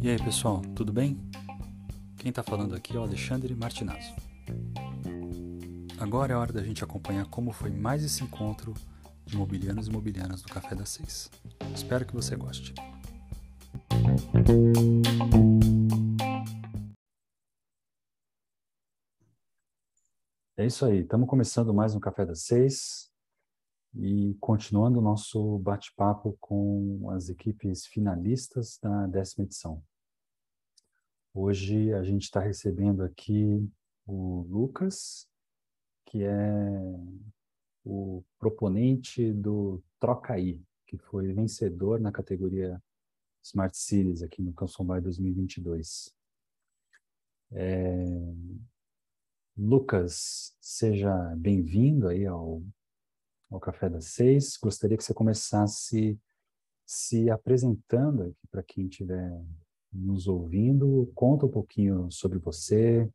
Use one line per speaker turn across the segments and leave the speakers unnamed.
E aí, pessoal, tudo bem? Quem está falando aqui é o Alexandre Martinazzo. Agora é hora da gente acompanhar como foi mais esse encontro de imobiliários e imobiliárias do Café das Seis. Espero que você goste. É isso aí, estamos começando mais um Café das Seis e continuando o nosso bate-papo com as equipes finalistas da décima edição. Hoje a gente está recebendo aqui o Lucas, que é o proponente do Trocaí, que foi vencedor na categoria Smart Cities aqui no Canção 2022. É... Lucas, seja bem-vindo aí ao, ao Café das Seis. Gostaria que você começasse se apresentando aqui para quem estiver nos ouvindo. Conta um pouquinho sobre você,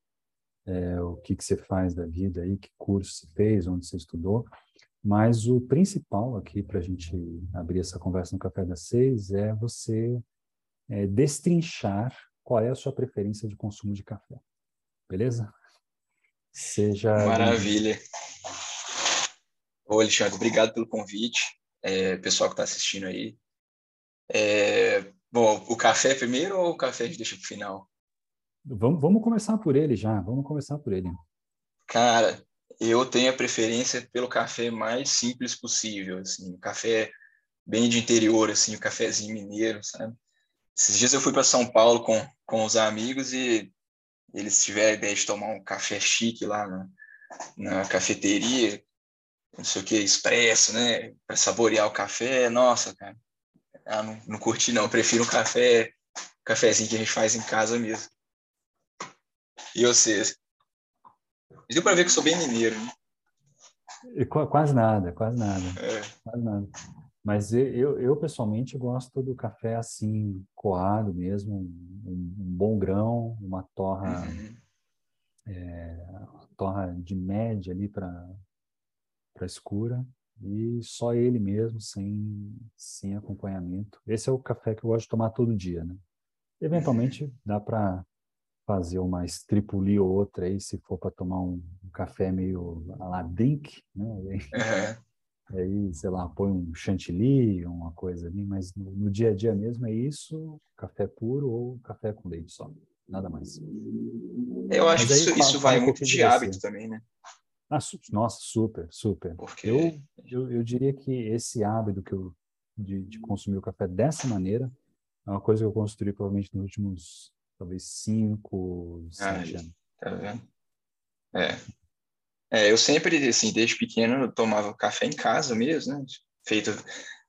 é, o que, que você faz da vida aí, que curso você fez, onde você estudou. Mas o principal aqui para a gente abrir essa conversa no Café das Seis é você é, destrinchar qual é a sua preferência de consumo de café. Beleza?
Seja. Maravilha. Ô, Alexandre, obrigado pelo convite. É, pessoal que está assistindo aí. É, bom, o café primeiro ou o café a gente deixa para o final?
Vamos, vamos começar por ele já. Vamos começar por ele.
Cara, eu tenho a preferência pelo café mais simples possível, assim, café bem de interior, assim, o cafezinho mineiro, sabe? Esses dias eu fui para São Paulo com, com os amigos e eles tiveram a ideia de tomar um café chique lá na, na cafeteria, não sei o que, expresso, né? Para saborear o café. Nossa, cara, ah, não, não curti não, prefiro um café, um cafezinho que a gente faz em casa mesmo. E vocês? Deu para ver que eu sou bem mineiro, né?
Quase nada, quase nada. É. Quase nada. Mas eu, eu, pessoalmente gosto do café assim, coado mesmo, um, um bom grão, uma torra, uhum. é, torra de média ali para escura e só ele mesmo, sem, sem acompanhamento. Esse é o café que eu gosto de tomar todo dia, né? Eventualmente dá para fazer uma stripuli ou outra aí, se for para tomar um, um, café meio a la drink, né? Uhum. Aí, sei lá, põe um chantilly, uma coisa ali, mas no, no, dia a dia mesmo é isso, café puro ou café com leite só, nada mais.
Eu acho que isso, isso vai muito de hábito também, né?
Ah, nossa, super, super. Porque... Eu, eu, eu diria que esse hábito que eu, de, de consumir o café dessa maneira é uma coisa que eu construí provavelmente nos últimos talvez cinco, sete anos.
Tá vendo? É. é. Eu sempre, assim, desde pequeno, eu tomava café em casa mesmo, né? Feito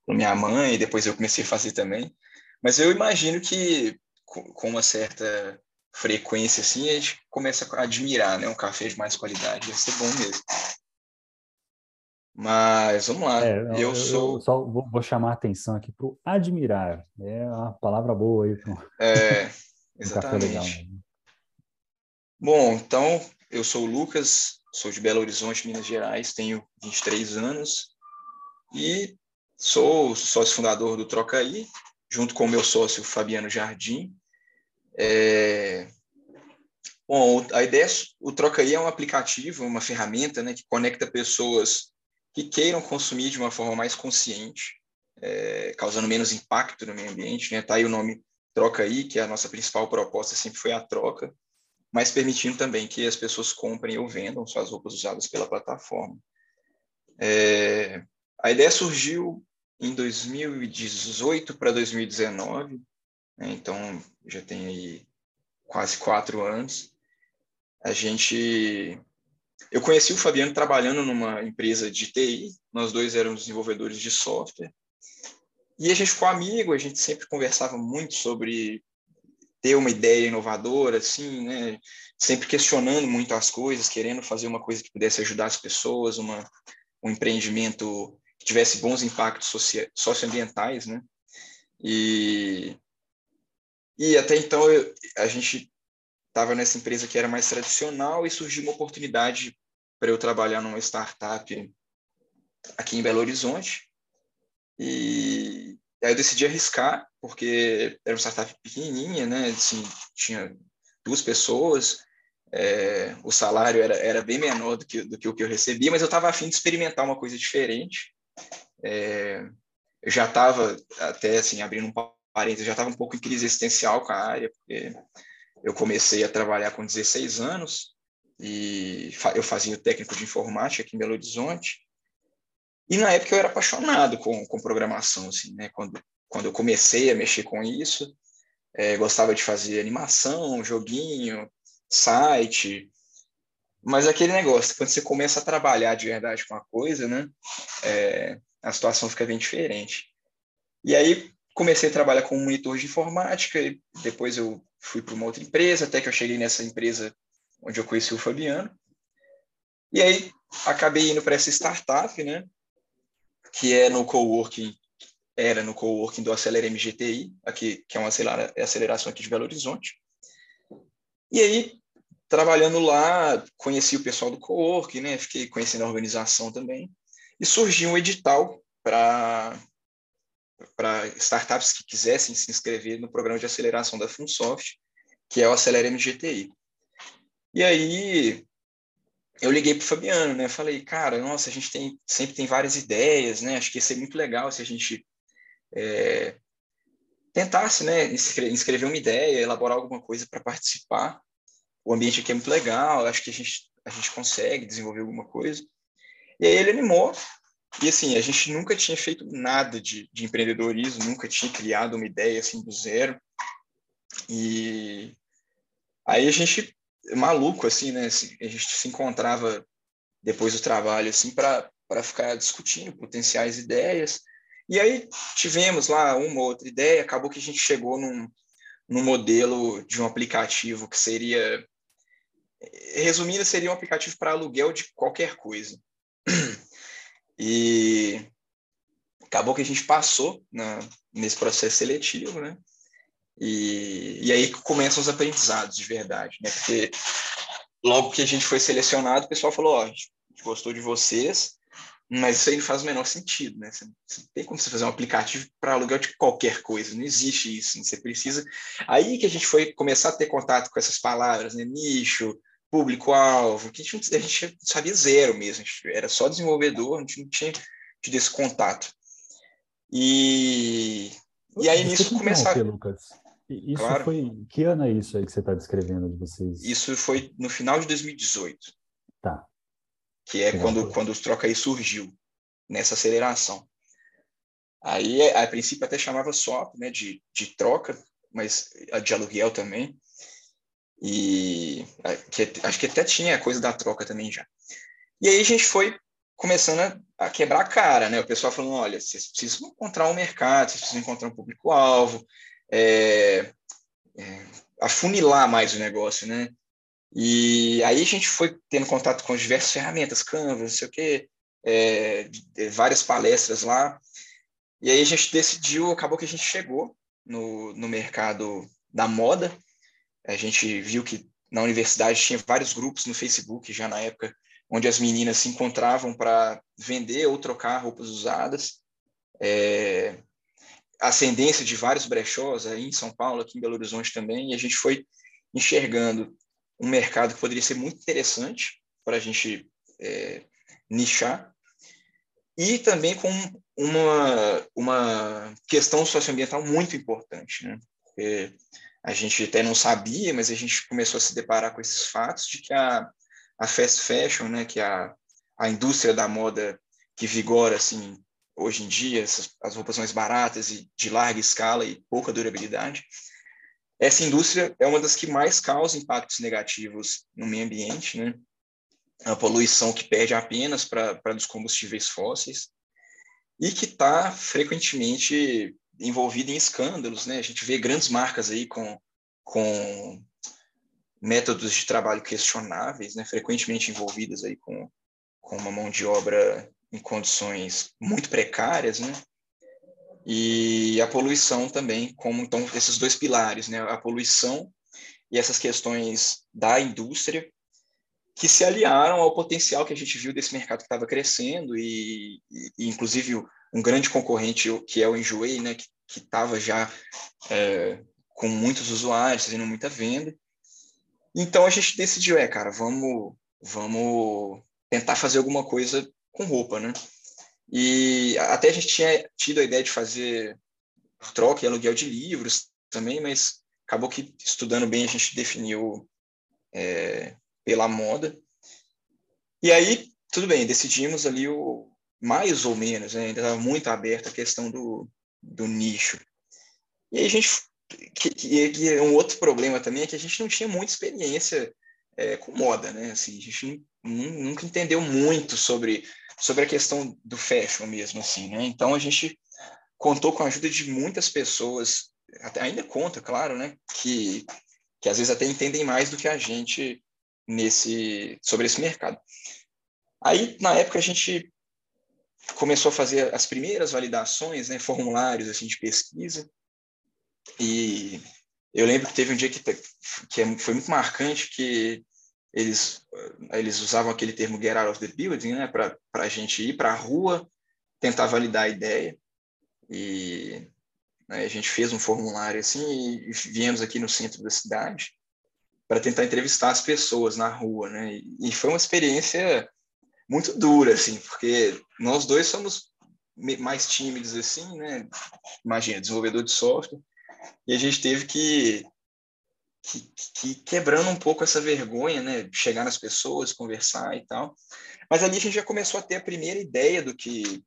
com minha mãe, e depois eu comecei a fazer também. Mas eu imagino que com uma certa frequência, assim, a gente começa a admirar, né? Um café de mais qualidade, vai ser bom mesmo. Mas vamos lá. É, eu, eu, sou.
Eu só vou, vou, chamar a atenção aqui para o admirar. É uma palavra boa aí. Pro...
É, Exatamente. Né? Bom, então, eu sou o Lucas, sou de Belo Horizonte, Minas Gerais, tenho 23 anos e sou sócio fundador do Trocaí, junto com o meu sócio Fabiano Jardim. É... Bom, a ideia, o Trocaí é um aplicativo, uma ferramenta né, que conecta pessoas que queiram consumir de uma forma mais consciente, é, causando menos impacto no meio ambiente. Né? Tá aí o nome troca aí, que é a nossa principal proposta sempre foi a troca, mas permitindo também que as pessoas comprem ou vendam suas roupas usadas pela plataforma. É, a ideia surgiu em 2018 para 2019, né, então já tem aí quase quatro anos. A gente, eu conheci o Fabiano trabalhando numa empresa de TI, nós dois éramos desenvolvedores de software, e a gente ficou amigo, a gente sempre conversava muito sobre ter uma ideia inovadora, assim, né? Sempre questionando muito as coisas, querendo fazer uma coisa que pudesse ajudar as pessoas, uma, um empreendimento que tivesse bons impactos socioambientais, né? E, e até então eu, a gente estava nessa empresa que era mais tradicional e surgiu uma oportunidade para eu trabalhar numa startup aqui em Belo Horizonte E aí eu decidi arriscar, porque era uma startup pequenininha, né? Assim, tinha duas pessoas, é, o salário era, era bem menor do que, do que o que eu recebia, mas eu estava afim de experimentar uma coisa diferente. É, eu já estava, até assim, abrindo um parênteses, já estava um pouco em crise existencial com a área, porque eu comecei a trabalhar com 16 anos e eu fazia o técnico de informática aqui em Belo Horizonte. E na época eu era apaixonado com, com programação, assim, né? Quando, quando eu comecei a mexer com isso, é, gostava de fazer animação, joguinho, site, mas aquele negócio, quando você começa a trabalhar de verdade com a coisa, né, é, a situação fica bem diferente. E aí comecei a trabalhar como monitor de informática, e depois eu fui para uma outra empresa, até que eu cheguei nessa empresa onde eu conheci o Fabiano. E aí acabei indo para essa startup, né, que é no coworking, era no coworking do Acelera MGTI, aqui, que é uma aceleração aqui de Belo Horizonte. E aí trabalhando lá, conheci o pessoal do co-work, né? Fiquei conhecendo a organização também. E surgiu um edital para para startups que quisessem se inscrever no programa de aceleração da Funsoft, que é o Acelera MGTI. E aí eu liguei para o Fabiano, né? Falei, cara, nossa, a gente tem, sempre tem várias ideias, né? Acho que ia ser muito legal se a gente é, tentasse, né? Inscrever uma ideia, elaborar alguma coisa para participar o ambiente aqui é muito legal, acho que a gente, a gente consegue desenvolver alguma coisa. E aí ele animou, e assim, a gente nunca tinha feito nada de, de empreendedorismo, nunca tinha criado uma ideia assim do zero. E aí a gente, maluco assim, né, assim, a gente se encontrava depois do trabalho assim para ficar discutindo potenciais ideias. E aí tivemos lá uma ou outra ideia, acabou que a gente chegou num, num modelo de um aplicativo que seria resumindo, seria um aplicativo para aluguel de qualquer coisa. E acabou que a gente passou na, nesse processo seletivo, né? E, e aí começam os aprendizados de verdade, né? Porque logo que a gente foi selecionado, o pessoal falou: Ó, oh, a gente gostou de vocês, mas isso aí não faz o menor sentido, né? Você, tem como você fazer um aplicativo para aluguel de qualquer coisa, não existe isso. Né? Você precisa. Aí que a gente foi começar a ter contato com essas palavras, né? Nicho, público-alvo, que a gente, a gente sabia zero mesmo, era só desenvolvedor, a gente não tinha tido esse contato. E, e aí nisso começaram...
Lucas. Isso claro. foi... Que ano é isso aí que você está descrevendo de vocês?
Isso foi no final de 2018.
Tá.
Que é quando, quando o Troca aí surgiu, nessa aceleração. Aí, a princípio, até chamava swap, né, de, de troca, mas de aluguel também. E que, acho que até tinha coisa da troca também já. E aí a gente foi começando a, a quebrar a cara, né? O pessoal falando, olha, vocês precisam encontrar um mercado, vocês precisam encontrar um público-alvo, é, é, afunilar mais o negócio, né? E aí a gente foi tendo contato com diversas ferramentas, Canva, não sei o quê, é, várias palestras lá. E aí a gente decidiu, acabou que a gente chegou no, no mercado da moda, a gente viu que na universidade tinha vários grupos no Facebook já na época, onde as meninas se encontravam para vender ou trocar roupas usadas. É, ascendência de vários brechós aí em São Paulo, aqui em Belo Horizonte também, e a gente foi enxergando um mercado que poderia ser muito interessante para a gente é, nichar, e também com uma, uma questão socioambiental muito importante, né? Porque a gente até não sabia, mas a gente começou a se deparar com esses fatos de que a, a fast fashion, né, que a, a indústria da moda que vigora assim hoje em dia, essas, as roupas mais baratas e de larga escala e pouca durabilidade, essa indústria é uma das que mais causa impactos negativos no meio ambiente, né? A poluição que perde apenas para os combustíveis fósseis e que está frequentemente envolvida em escândalos, né? A gente vê grandes marcas aí com, com métodos de trabalho questionáveis, né? Frequentemente envolvidas aí com, com uma mão de obra em condições muito precárias, né? E a poluição também, como então esses dois pilares, né? A poluição e essas questões da indústria que se aliaram ao potencial que a gente viu desse mercado que estava crescendo e, e, inclusive, um grande concorrente que é o Enjoei, né, que estava já é, com muitos usuários, fazendo muita venda. Então a gente decidiu, é, cara, vamos, vamos tentar fazer alguma coisa com roupa, né? E até a gente tinha tido a ideia de fazer troca e aluguel de livros também, mas acabou que estudando bem a gente definiu é, pela moda. E aí, tudo bem, decidimos ali o mais ou menos, né? ainda estava muito aberta a questão do, do nicho. E a gente que, que, é um outro problema também é que a gente não tinha muita experiência é, com moda, né? Assim, a gente nunca entendeu muito sobre, sobre a questão do fashion mesmo, assim, né? Então a gente contou com a ajuda de muitas pessoas, até, ainda conta, claro, né? Que, que às vezes até entendem mais do que a gente nesse sobre esse mercado. Aí, na época, a gente começou a fazer as primeiras validações, né, formulários assim de pesquisa, e eu lembro que teve um dia que, que é foi muito marcante que eles, eles usavam aquele termo get out of the building, né, para a gente ir para a rua, tentar validar a ideia. E né, a gente fez um formulário assim e, viemos aqui no centro da cidade para tentar entrevistar as pessoas na rua, né? E, e foi uma experiência muito dura, assim, porque nós dois somos mais tímidos assim, né? Imagina, desenvolvedor de software. E a gente teve que, que, que quebrando um pouco essa vergonha, né? Chegar nas pessoas, conversar e tal. Mas ali a gente já começou a ter a primeira ideia do que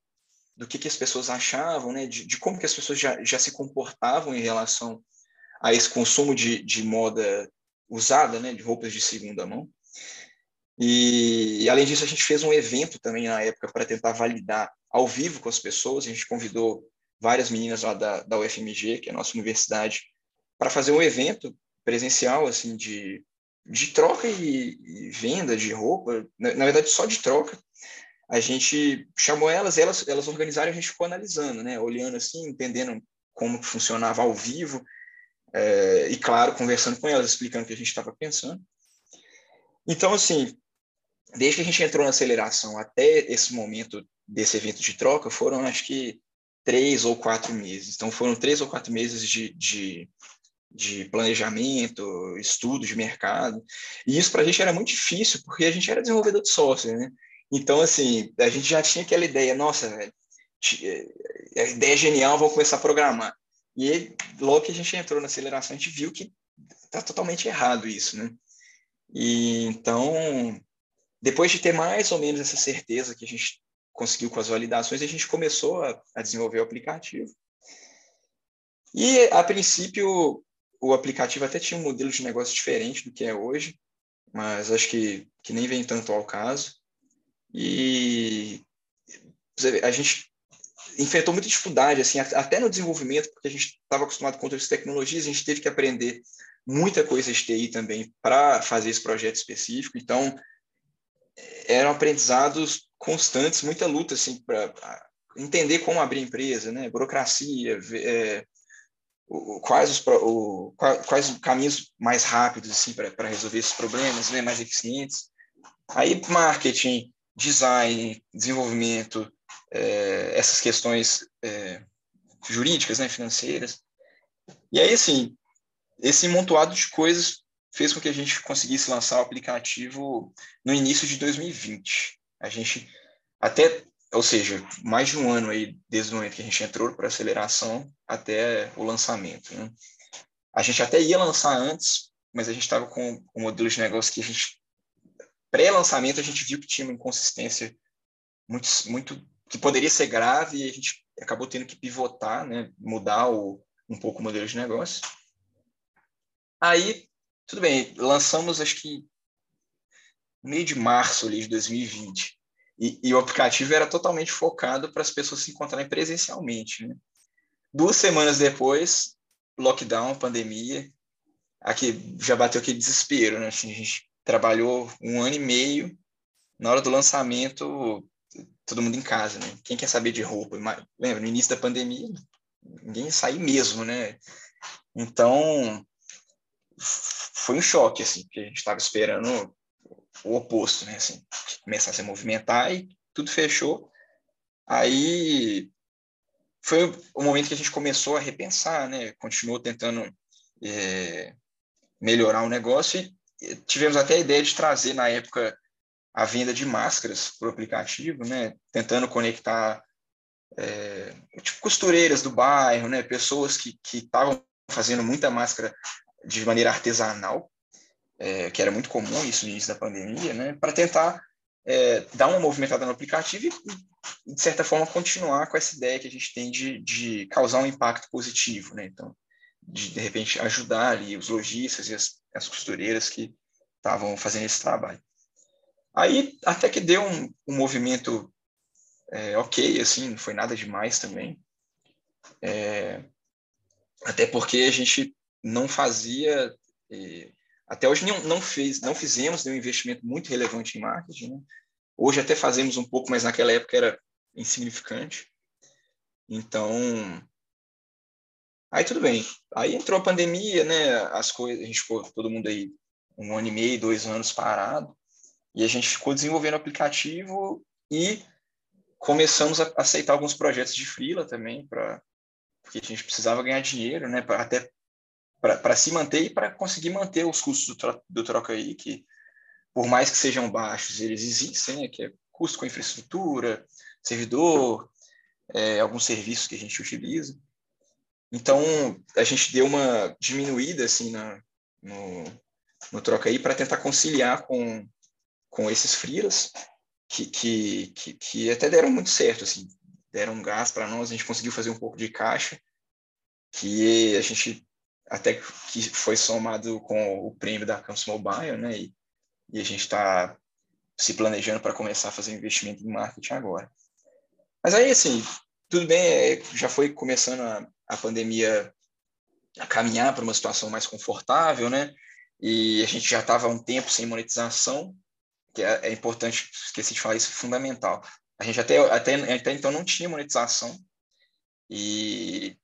do que, que as pessoas achavam, né? De, de como que as pessoas já, já se comportavam em relação a esse consumo de, de moda usada, né? De roupas de segunda mão. E, e, além disso, a gente fez um evento também na época para tentar validar ao vivo com as pessoas. A gente convidou várias meninas lá da, da UFMG, que é a nossa universidade, para fazer um evento presencial, assim, de, de troca e, e venda de roupa, na, na, verdade, só de troca. A gente chamou elas, elas, elas organizaram, a gente ficou analisando, né, olhando assim, entendendo como funcionava ao vivo, é, e claro, conversando com elas, explicando o que a gente estava pensando. Então, assim, desde que a gente entrou na aceleração até esse momento desse evento de troca, foram, acho que, três ou quatro meses. Então, foram três ou quatro meses de, de, de planejamento, estudo de mercado. E isso para a gente era muito difícil, porque a gente era desenvolvedor de software, né? Então, assim, a gente já tinha aquela ideia, nossa, velho, a ideia é genial, vamos começar a programar. E aí, logo que a gente entrou na aceleração, a gente viu que está totalmente errado isso, né? E então, depois de ter mais ou menos essa certeza que a gente conseguiu com as validações, a gente começou a, a desenvolver o aplicativo. E, a princípio, o aplicativo até tinha um modelo de negócio diferente do que é hoje, mas acho que, que nem vem tanto ao caso. E a gente enfrentou muita dificuldade, assim, até no desenvolvimento, porque a gente estava acostumado com outras tecnologias, a gente teve que aprender muita coisa de TI também para fazer esse projeto específico. Então, eram aprendizados constantes, muita luta assim para entender como abrir empresa, né? Burocracia, é, quais os o, quais os caminhos mais rápidos assim para resolver esses problemas, né? Mais eficientes. Aí marketing, design, desenvolvimento, é, essas questões é, jurídicas, né? Financeiras. E aí assim esse montoado de coisas fez com que a gente conseguisse lançar o aplicativo no início de 2020. A gente até, ou seja, mais de um ano aí desde o momento que a gente entrou para aceleração até o lançamento. Né? A gente até ia lançar antes, mas a gente estava com um modelo de negócio que a gente pré-lançamento a gente viu que tinha uma inconsistência muito muito que poderia ser grave e a gente acabou tendo que pivotar, né, mudar o, um pouco o modelo de negócio. Aí tudo bem, lançamos acho que meio de março ali de 2020. E, e o aplicativo era totalmente focado para as pessoas se encontrarem presencialmente. Né? Duas semanas depois, lockdown, pandemia, aqui já bateu aquele desespero, né? Assim, a gente trabalhou um ano e meio, na hora do lançamento, todo mundo em casa, né? Quem quer saber de roupa? Lembra, no início da pandemia, ninguém saiu mesmo, né? Então, foi um choque, assim, porque a gente estava esperando o oposto, né? Assim, começasse a movimentar e tudo fechou. Aí foi o momento que a gente começou a repensar, né? Continuou tentando é, melhorar o negócio e tivemos até a ideia de trazer na época a venda de máscaras para o aplicativo, né? Tentando conectar é, tipo costureiras do bairro, né? Pessoas que estavam fazendo muita máscara de maneira artesanal, é, que era muito comum isso no início da pandemia, né? Para tentar é, dar uma movimentada no aplicativo e, de certa forma, continuar com essa ideia que a gente tem de, de causar um impacto positivo, né? Então, de, de repente, ajudar ali os lojistas e as, as costureiras que estavam fazendo esse trabalho. Aí, até que deu um, um movimento é, ok, assim, não foi nada demais também. É, até porque a gente não fazia, é, até hoje não, não, fez, não fizemos nenhum investimento muito relevante em marketing. Né? Hoje até fazemos um pouco, mas naquela época era insignificante. Então, aí tudo bem. Aí entrou a pandemia, né? As coisas, a gente ficou todo mundo aí um ano e meio, dois anos parado, e a gente ficou desenvolvendo o aplicativo e começamos a aceitar alguns projetos de freela também para porque a gente precisava ganhar dinheiro, né? Pra, até para se manter e para conseguir manter os custos do, tro, do troca aí, que por mais que sejam baixos, eles existem, né? Que é custo com infraestrutura, servidor, é, alguns serviços que a gente utiliza. Então, a gente deu uma diminuída assim na, no, no troca aí para tentar conciliar com, com esses freelas que, que, que, que até deram muito certo, assim, deram um gás para nós, a gente conseguiu fazer um pouco de caixa, que a gente até que foi somado com o prêmio da Campus Mobile, né? E, e a gente está se planejando para começar a fazer investimento em marketing agora. Mas aí, assim, tudo bem, é, já foi começando a, a pandemia a caminhar para uma situação mais confortável, né? E a gente já estava um tempo sem monetização, que é, é importante, esqueci de falar isso, é fundamental. A gente até, até, até então não tinha monetização. E,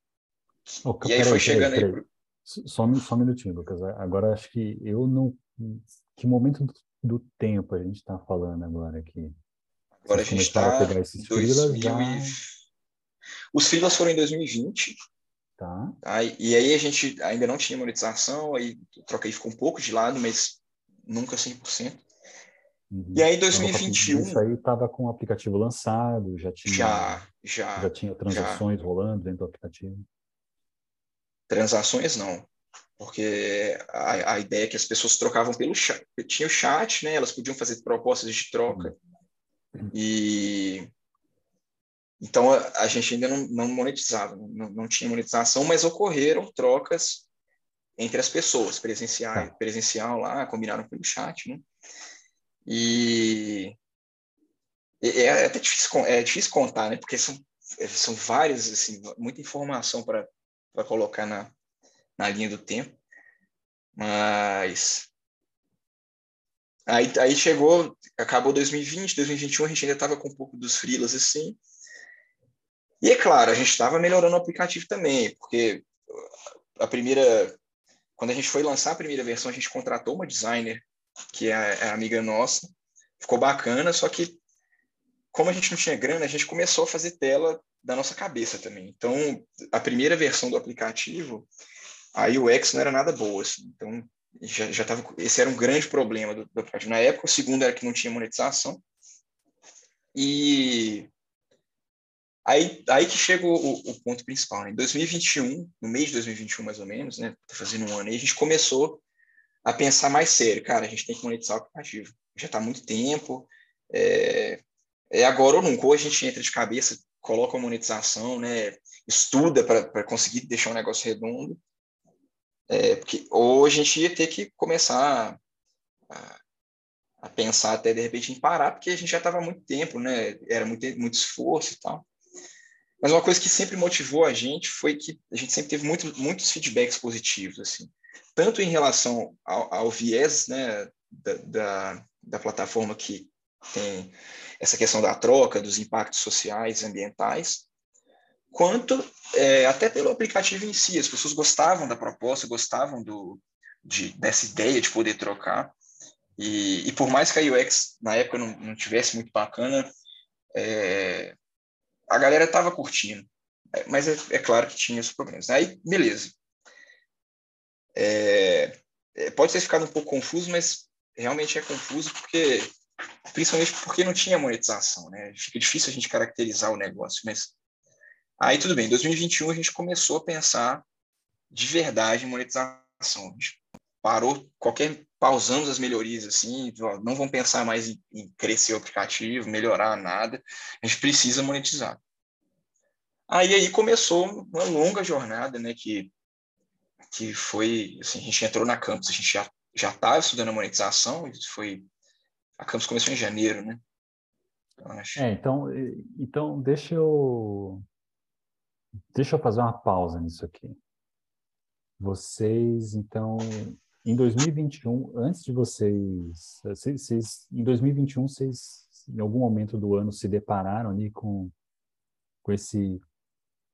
oh, e aí foi chegando peraí, peraí. aí. Só, só um minutinho, Lucas. Agora acho que eu não. Que momento do, tempo a gente está falando agora aqui?
Agora a gente está. pegar esses 2000 já... e... Os freelas foram em 2020.
Tá.
tá. E aí a gente ainda não tinha monetização, aí Troca ficou um pouco de lado, mas nunca 100%. Uhum. E aí, em 2021.
Isso aí estava com o aplicativo lançado, já tinha.
Já, já.
Já tinha transações já. rolando dentro do aplicativo?
Transações não. Porque a, a ideia é que as pessoas trocavam pelo chat. Tinha o chat, né? Elas podiam fazer propostas de troca. Uhum. E. Então, a, a, gente ainda não, não monetizava, não, não tinha monetização, mas ocorreram trocas entre as pessoas, presencial, tá. presencial lá, combinaram pelo chat, né? E é, é até difícil, é difícil contar, né? Porque são, é, são várias, assim, muita informação para colocar na, na linha do tempo. Mas aí, aí chegou, acabou 2020, 2021, a gente ainda estava com um pouco dos freelas assim. E é claro, a gente estava melhorando o aplicativo também, porque a primeira, quando a gente foi lançar a primeira versão, a gente contratou uma designer que é, é amiga nossa. Ficou bacana, só que como a gente não tinha grana, a gente começou a fazer tela da nossa cabeça também. Então, a primeira versão do aplicativo, a UX não era nada boa, assim. Então, já, já tava, esse era um grande problema do, do aplicativo na época. O segundo era que não tinha monetização. E aí, aí que chega o, o ponto principal. Né? Em 2021, no mês de 2021 mais ou menos, né, tá fazendo um ano aí, a gente começou a pensar mais sério. Cara, a gente tem que monetizar o aplicativo. Já está há muito tempo. É, é, agora ou nunca. Ou a gente entra de cabeça, coloca a monetização, né? estuda para conseguir deixar o negócio redondo. É, porque, ou a gente ia ter que começar a, a, pensar até de repente em parar, porque a gente já estava muito tempo, né? era muito, muito esforço e tal. Mas uma coisa que sempre motivou a gente foi que a gente sempre teve muito, muitos feedbacks positivos. assim tanto em relação ao, ao viés né, da, da, da, plataforma que tem essa questão da troca, dos impactos sociais ambientais, quanto é, até pelo aplicativo em si. As pessoas gostavam da proposta, gostavam do, de, dessa ideia de poder trocar. E, e por mais que a UX na época não, não tivesse muito bacana, é, a galera estava curtindo. É, mas é, é, claro que tinha os problemas. Aí, beleza. É, é, pode ter ficado um pouco confuso, mas realmente é confuso porque principalmente porque não tinha monetização, né? Fica difícil a gente caracterizar o negócio, mas aí tudo bem. Em 2021 a gente começou a pensar de verdade em monetização. A gente parou qualquer pausamos as melhorias assim, não vão pensar mais em, em crescer o aplicativo, melhorar nada. A gente precisa monetizar. Aí aí começou uma longa jornada, né, que que foi, assim, a gente entrou na campus, a gente já já estava estudando a monetização, isso foi a campus começou em janeiro, né?
Acho... É, então, então deixa eu deixa eu fazer uma pausa nisso aqui. Vocês, então, em 2021, antes de vocês, vocês, vocês em 2021, vocês, em algum momento do ano, se depararam ali com, com esse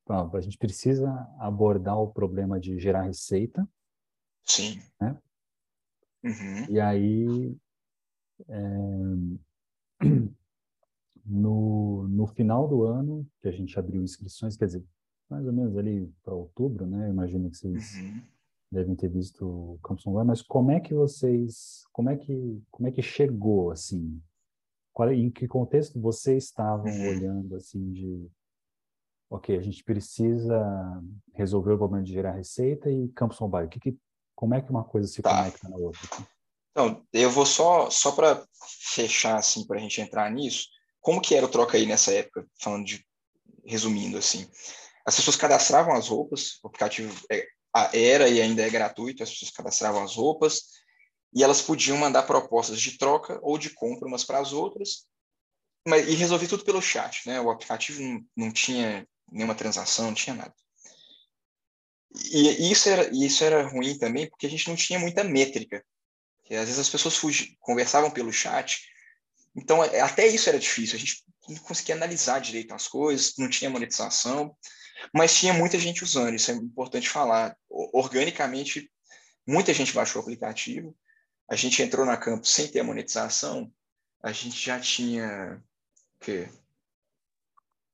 a gente precisa abordar o problema de gerar receita.
Sim.
Né?
Uhum.
E aí, é, no, no final do ano, que a gente abriu inscrições, quer dizer, mais ou menos ali para outubro, né? Eu imagino que vocês uhum. devem ter visto o Campus Online, mas como é que vocês, como é que, como é que chegou, assim? Qual, em que contexto vocês estavam uhum. olhando, assim, de ok, a gente precisa resolver o problema de gerar receita e Campus Mobile. Que, que, como é que uma coisa se tá. conecta na outra?
Então, eu vou só, só para fechar, assim, para a gente entrar nisso, como que era o troca aí nessa época, falando de, resumindo, assim, as pessoas cadastravam as roupas, o aplicativo é, era e ainda é gratuito, as pessoas cadastravam as roupas, e elas podiam mandar propostas de troca ou de compra umas para as outras, mas, e resolver tudo pelo chat, né? O aplicativo não, não tinha nenhuma transação, não tinha nada. E isso era, isso era ruim também, porque a gente não tinha muita métrica. Porque às vezes as pessoas fugi, conversavam pelo chat, então é, até isso era difícil. A gente não conseguia analisar direito as coisas, não tinha monetização, mas tinha muita gente usando, isso é importante falar. Organicamente, muita gente baixou o aplicativo, a gente entrou na campo sem ter a monetização, a gente já tinha o quê?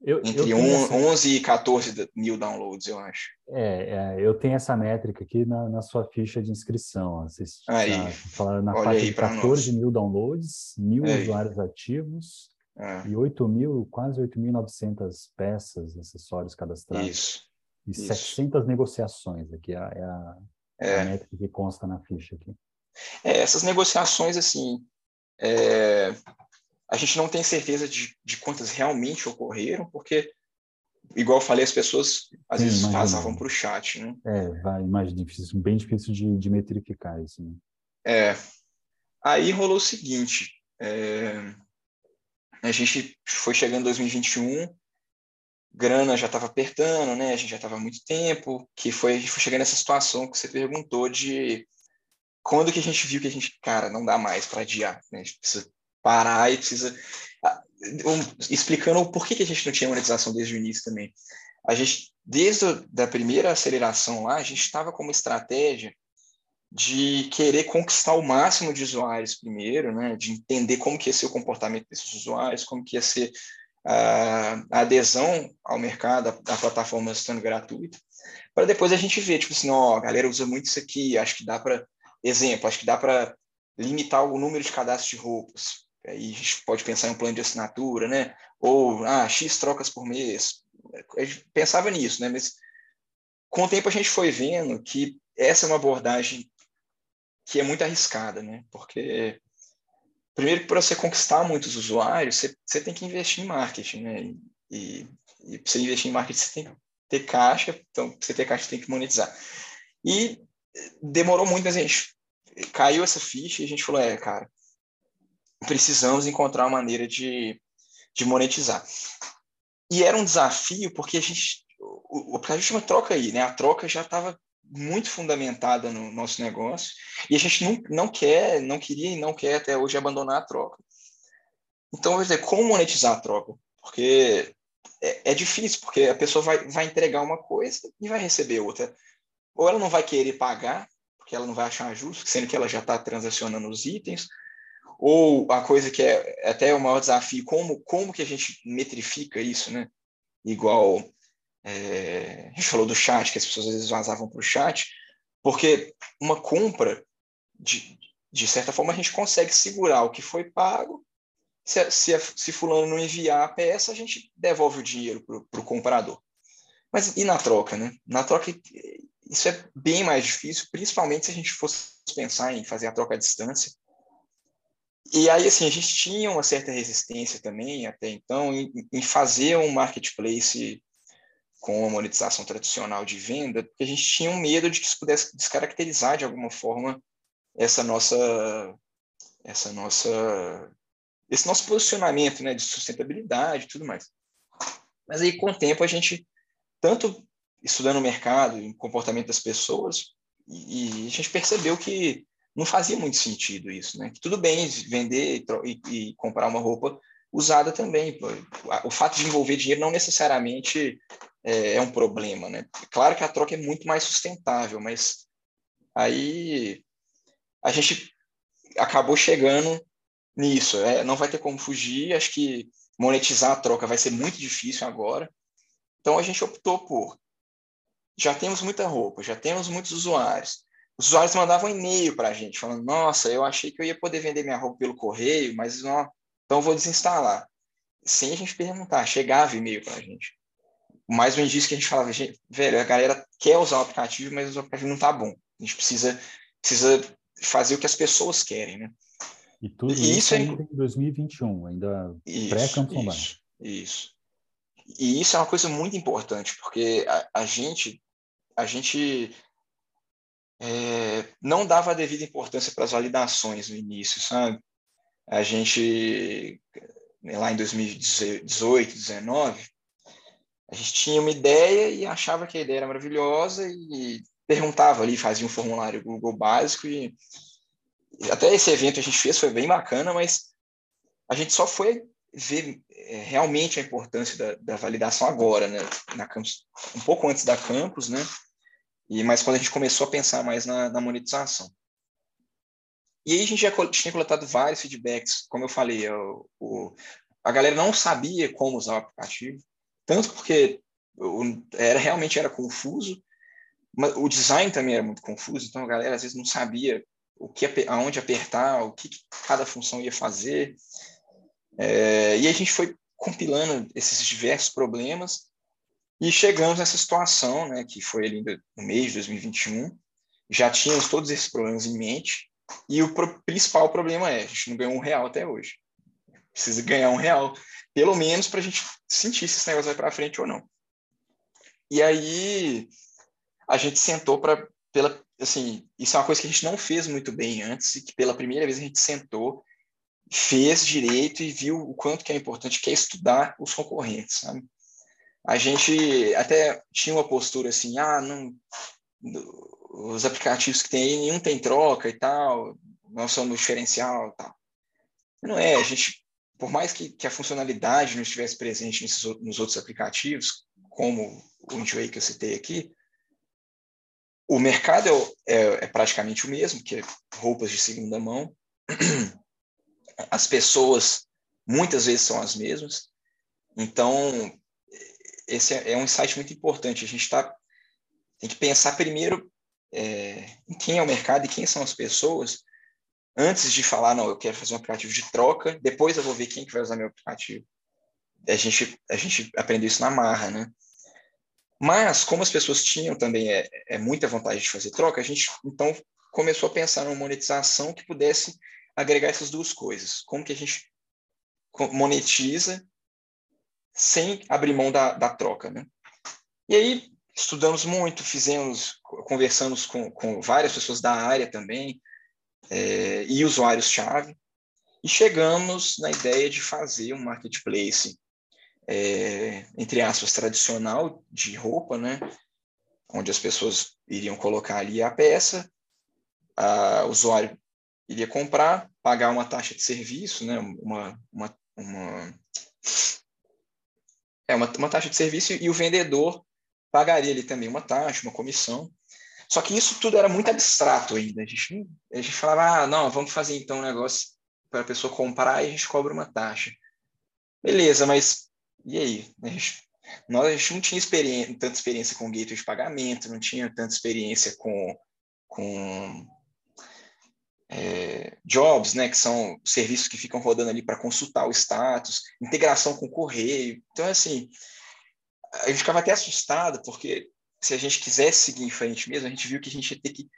Eu, Entre eu 11 essa... e 14 mil downloads, eu acho.
É, é, eu tenho essa métrica aqui na, na sua ficha de inscrição. Vocês
aí,
falaram na faixa de 14 nós. mil downloads, mil aí. usuários ativos é. e 8 mil, quase 8.900 peças, acessórios cadastrados.
Isso.
E isso. 700 negociações aqui, é a, é a, é. a métrica que consta na ficha aqui.
É, essas negociações, assim, é, a gente não tem certeza de, de quantas realmente ocorreram, porque, igual eu falei, as pessoas às vezes vazavam para o chat, né?
É, vai, imagina, difícil, bem difícil de, de metrificar isso. Né?
É. Aí rolou o seguinte, é, a gente foi chegando em 2021, grana já estava apertando, né? A gente já estava muito tempo, que foi a gente foi chegando nessa situação que você perguntou de quando que a gente viu que a gente, cara, não dá mais para adiar, né? A gente precisa parar e precisa. Explicando o porquê que a gente não tinha monetização desde o início também. A gente, desde a primeira aceleração lá, a gente estava com uma estratégia de querer conquistar o máximo de usuários primeiro, né? de entender como que ia ser o comportamento desses usuários, como que ia ser a, adesão ao mercado, a plataforma estando gratuita, para depois a gente ver, tipo assim, ó, a galera usa muito isso aqui, acho que dá para, exemplo, acho que dá para limitar o número de cadastros de roupas. Aí a gente pode pensar em um plano de assinatura, né? Ou, ah, X trocas por mês. A gente pensava nisso, né? Mas com o tempo a gente foi vendo que essa é uma abordagem que é muito arriscada, né? Porque, primeiro, para você conquistar muitos usuários, você, você tem que investir em marketing, né? E, e para você investir em marketing, você tem que ter caixa, então, para você ter caixa, você tem que monetizar. E demorou muito, mas a gente caiu essa ficha e a gente falou, é, cara, precisamos encontrar uma maneira de, de monetizar. E era um desafio porque a gente, o, o aplicativo uma troca aí, né? A troca já estava muito fundamentada no nosso negócio e a gente não, não quer, não queria e não quer até hoje abandonar a troca. Então, vou dizer, como monetizar a troca? Porque é, é, difícil, porque a pessoa vai, vai entregar uma coisa e vai receber outra. Ou ela não vai querer pagar, porque ela não vai achar justo, sendo que ela já está transacionando os itens, Ou a coisa que é até o maior desafio, como, como que a gente metrifica isso, né? Igual é, a gente falou do chat, que as pessoas às vezes vazavam para o chat, porque uma compra, de, de certa forma, a gente consegue segurar o que foi pago. Se, se, se fulano não enviar a peça, a gente devolve o dinheiro para o comprador. Mas e na troca, né? Na troca, isso é bem mais difícil, principalmente se a gente fosse pensar em fazer a troca à distância. E aí, assim, a gente tinha uma certa resistência também, até então, em, em fazer um marketplace com a monetização tradicional de venda, porque a gente tinha um medo de que isso pudesse descaracterizar de alguma forma essa nossa essa nossa esse nosso posicionamento, né, de sustentabilidade e tudo mais. Mas aí com o tempo a gente tanto estudando o mercado, o comportamento das pessoas, e, e, a gente percebeu que não fazia muito sentido isso, né? Tudo bem vender e, e comprar uma roupa usada também. O fato de envolver dinheiro não necessariamente é, é, um problema, né? Claro que a troca é muito mais sustentável, mas aí a gente acabou chegando nisso. É, não vai ter como fugir. Acho que monetizar a troca vai ser muito difícil agora. Então a gente optou por já temos muita roupa, já temos muitos usuários. Os usuários mandavam e-mail para a gente falando: Nossa, eu achei que eu ia poder vender minha roupa pelo correio, mas não, então vou desinstalar. Sem a gente perguntar, chegava e-mail para a gente. Mais um indício que a gente falava: Velho, a galera quer usar o aplicativo, mas o aplicativo não está bom. A gente precisa, precisa fazer o que as pessoas querem, né?
E tudo e isso, isso é ainda em 2021, ainda pré-Campus
Online. Isso, isso. E isso é uma coisa muito importante, porque a, a gente, a gente é, não dava a devida importância para as validações no início, sabe? A gente, lá em 2018, 2019, a gente tinha uma ideia e achava que a ideia era maravilhosa e perguntava ali, fazia um formulário Google básico e até esse evento a gente fez, foi bem bacana, mas a gente só foi ver é, realmente a importância da, da, validação agora, né? Na campus, um pouco antes da campus, né? E mas quando a gente começou a pensar mais na, na monetização. E aí a gente já tinha coletado vários feedbacks, como eu falei, a galera não sabia como usar o aplicativo, tanto porque era realmente era confuso, mas o design também era muito confuso, então a galera às vezes não sabia o que aonde apertar, o que cada função ia fazer. É, e a gente foi compilando esses diversos problemas e chegamos nessa situação, né, que foi ali no mês de 2021. Já tínhamos todos esses problemas em mente e o pro principal problema é a gente não ganhou um real até hoje. Precisa ganhar um real, pelo menos para a gente sentir se esse negócio vai para frente ou não. E aí a gente sentou para assim, isso é uma coisa que a gente não fez muito bem antes e que pela primeira vez a gente sentou fez direito e viu o quanto que é importante, que é estudar os concorrentes, sabe? A gente até tinha uma postura assim, ah, não, os aplicativos que tem aí, nenhum tem troca e tal, são no diferencial e tal. Não é, a gente, por mais que, que a funcionalidade não estivesse presente nesses, nos outros aplicativos, como o Intway que eu citei aqui, o mercado é, é, é praticamente o mesmo, que é roupas de segunda mão. as pessoas muitas vezes são as mesmas. Então, esse é, é um insight muito importante. A gente tá, tem que pensar primeiro é, em quem é o mercado e quem são as pessoas, antes de falar, não, eu quero fazer um aplicativo de troca, depois eu vou ver quem que vai usar meu aplicativo. A gente, a gente aprendeu isso na marra, né? Mas, como as pessoas tinham também é, é muita vontade de fazer troca, a gente, então, começou a pensar numa monetização que pudesse agregar essas duas coisas. Como que a gente monetiza sem abrir mão da, da troca, né? E aí, estudamos muito, fizemos, conversamos com, com várias pessoas da área também, é, e usuários-chave, e chegamos na ideia de fazer um marketplace, é, entre aspas, tradicional de roupa, né? Onde as pessoas iriam colocar ali a peça, o usuário iria comprar, pagar uma taxa de serviço, né, uma, uma, uma, é uma, uma taxa de serviço e o vendedor pagaria ali também uma taxa, uma comissão. Só que isso tudo era muito abstrato ainda. A gente, a gente falava, ah, não, vamos fazer então um negócio para a pessoa comprar e a gente cobra uma taxa. Beleza, mas e aí? A gente, nós a gente não tinha experiência, tanta experiência com gateway de pagamento, não tinha tanta experiência com, com é, jobs, né, que são serviços que ficam rodando ali para consultar o status, integração com o correio. Então, assim, a gente ficava até assustado, porque se a gente quisesse seguir em frente mesmo, a gente viu que a gente ia ter que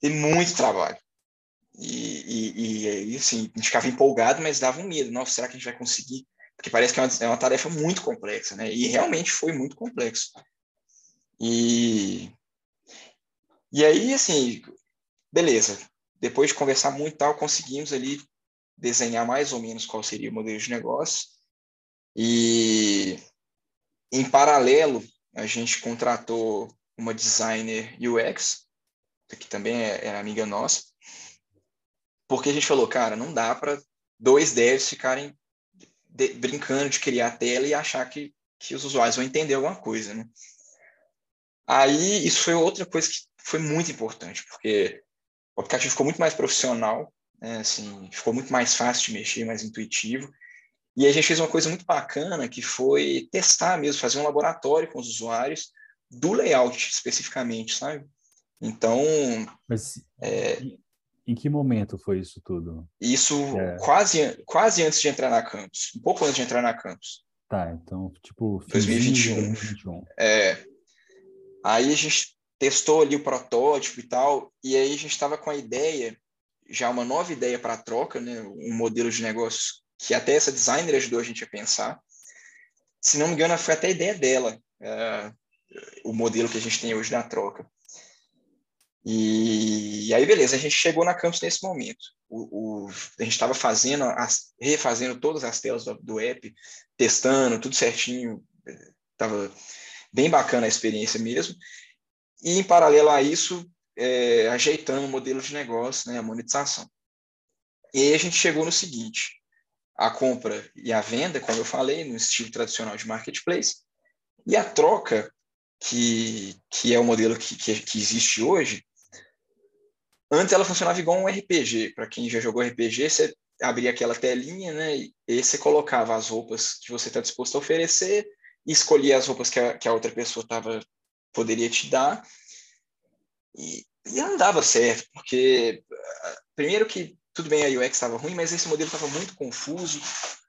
ter muito trabalho. E, e, e assim, a gente ficava empolgado, mas dava um medo. Nossa, será que a gente vai conseguir? Porque parece que é uma, é uma tarefa muito complexa, né? E realmente foi muito complexo. E, e aí, assim, beleza. Depois de conversar muito tal, conseguimos ali desenhar mais ou menos qual seria o modelo de negócio. E, em paralelo, a gente contratou uma designer UX, que também é, é amiga nossa, porque a gente falou, cara, não dá para dois devs ficarem de, brincando de criar tela e achar que, que os usuários vão entender alguma coisa, né? Aí, isso foi outra coisa que foi muito importante, porque o aplicativo ficou muito mais profissional, né? assim, ficou muito mais fácil de mexer, mais intuitivo, e a gente fez uma coisa muito bacana, que foi testar mesmo, fazer um laboratório com os usuários do layout especificamente, sabe? Então...
Mas é, em que momento foi isso tudo?
Isso é. quase, quase antes de entrar na campus, um pouco antes de entrar na campus.
Tá, então, tipo...
2021. 2021. É, aí a gente testou ali o protótipo e tal, e aí a gente estava com a ideia, já uma nova ideia para a troca, né, um modelo de negócio que até essa designer ajudou a gente a pensar. Se não me engano, foi até a ideia dela, é, o modelo que a gente tem hoje da troca. E, e, aí, beleza, a gente chegou na campus nesse momento. O, o a gente estava fazendo, as, refazendo todas as telas do, do app, testando, tudo certinho. Estava bem bacana a experiência mesmo. E, em paralelo a isso, é, ajeitando o modelo de negócio, né, a monetização. E aí a gente chegou no seguinte: a compra e a venda, como eu falei, no estilo tradicional de marketplace, e a troca, que, que é o modelo que, que, que existe hoje, antes ela funcionava igual um RPG. Para quem já jogou RPG, você abria aquela telinha, né? E você colocava as roupas que você está disposto a oferecer, e escolhia as roupas que a, que a outra pessoa tava, poderia te dar. E, e não dava certo, porque primeiro que tudo bem, a UX estava ruim, mas esse modelo estava muito confuso.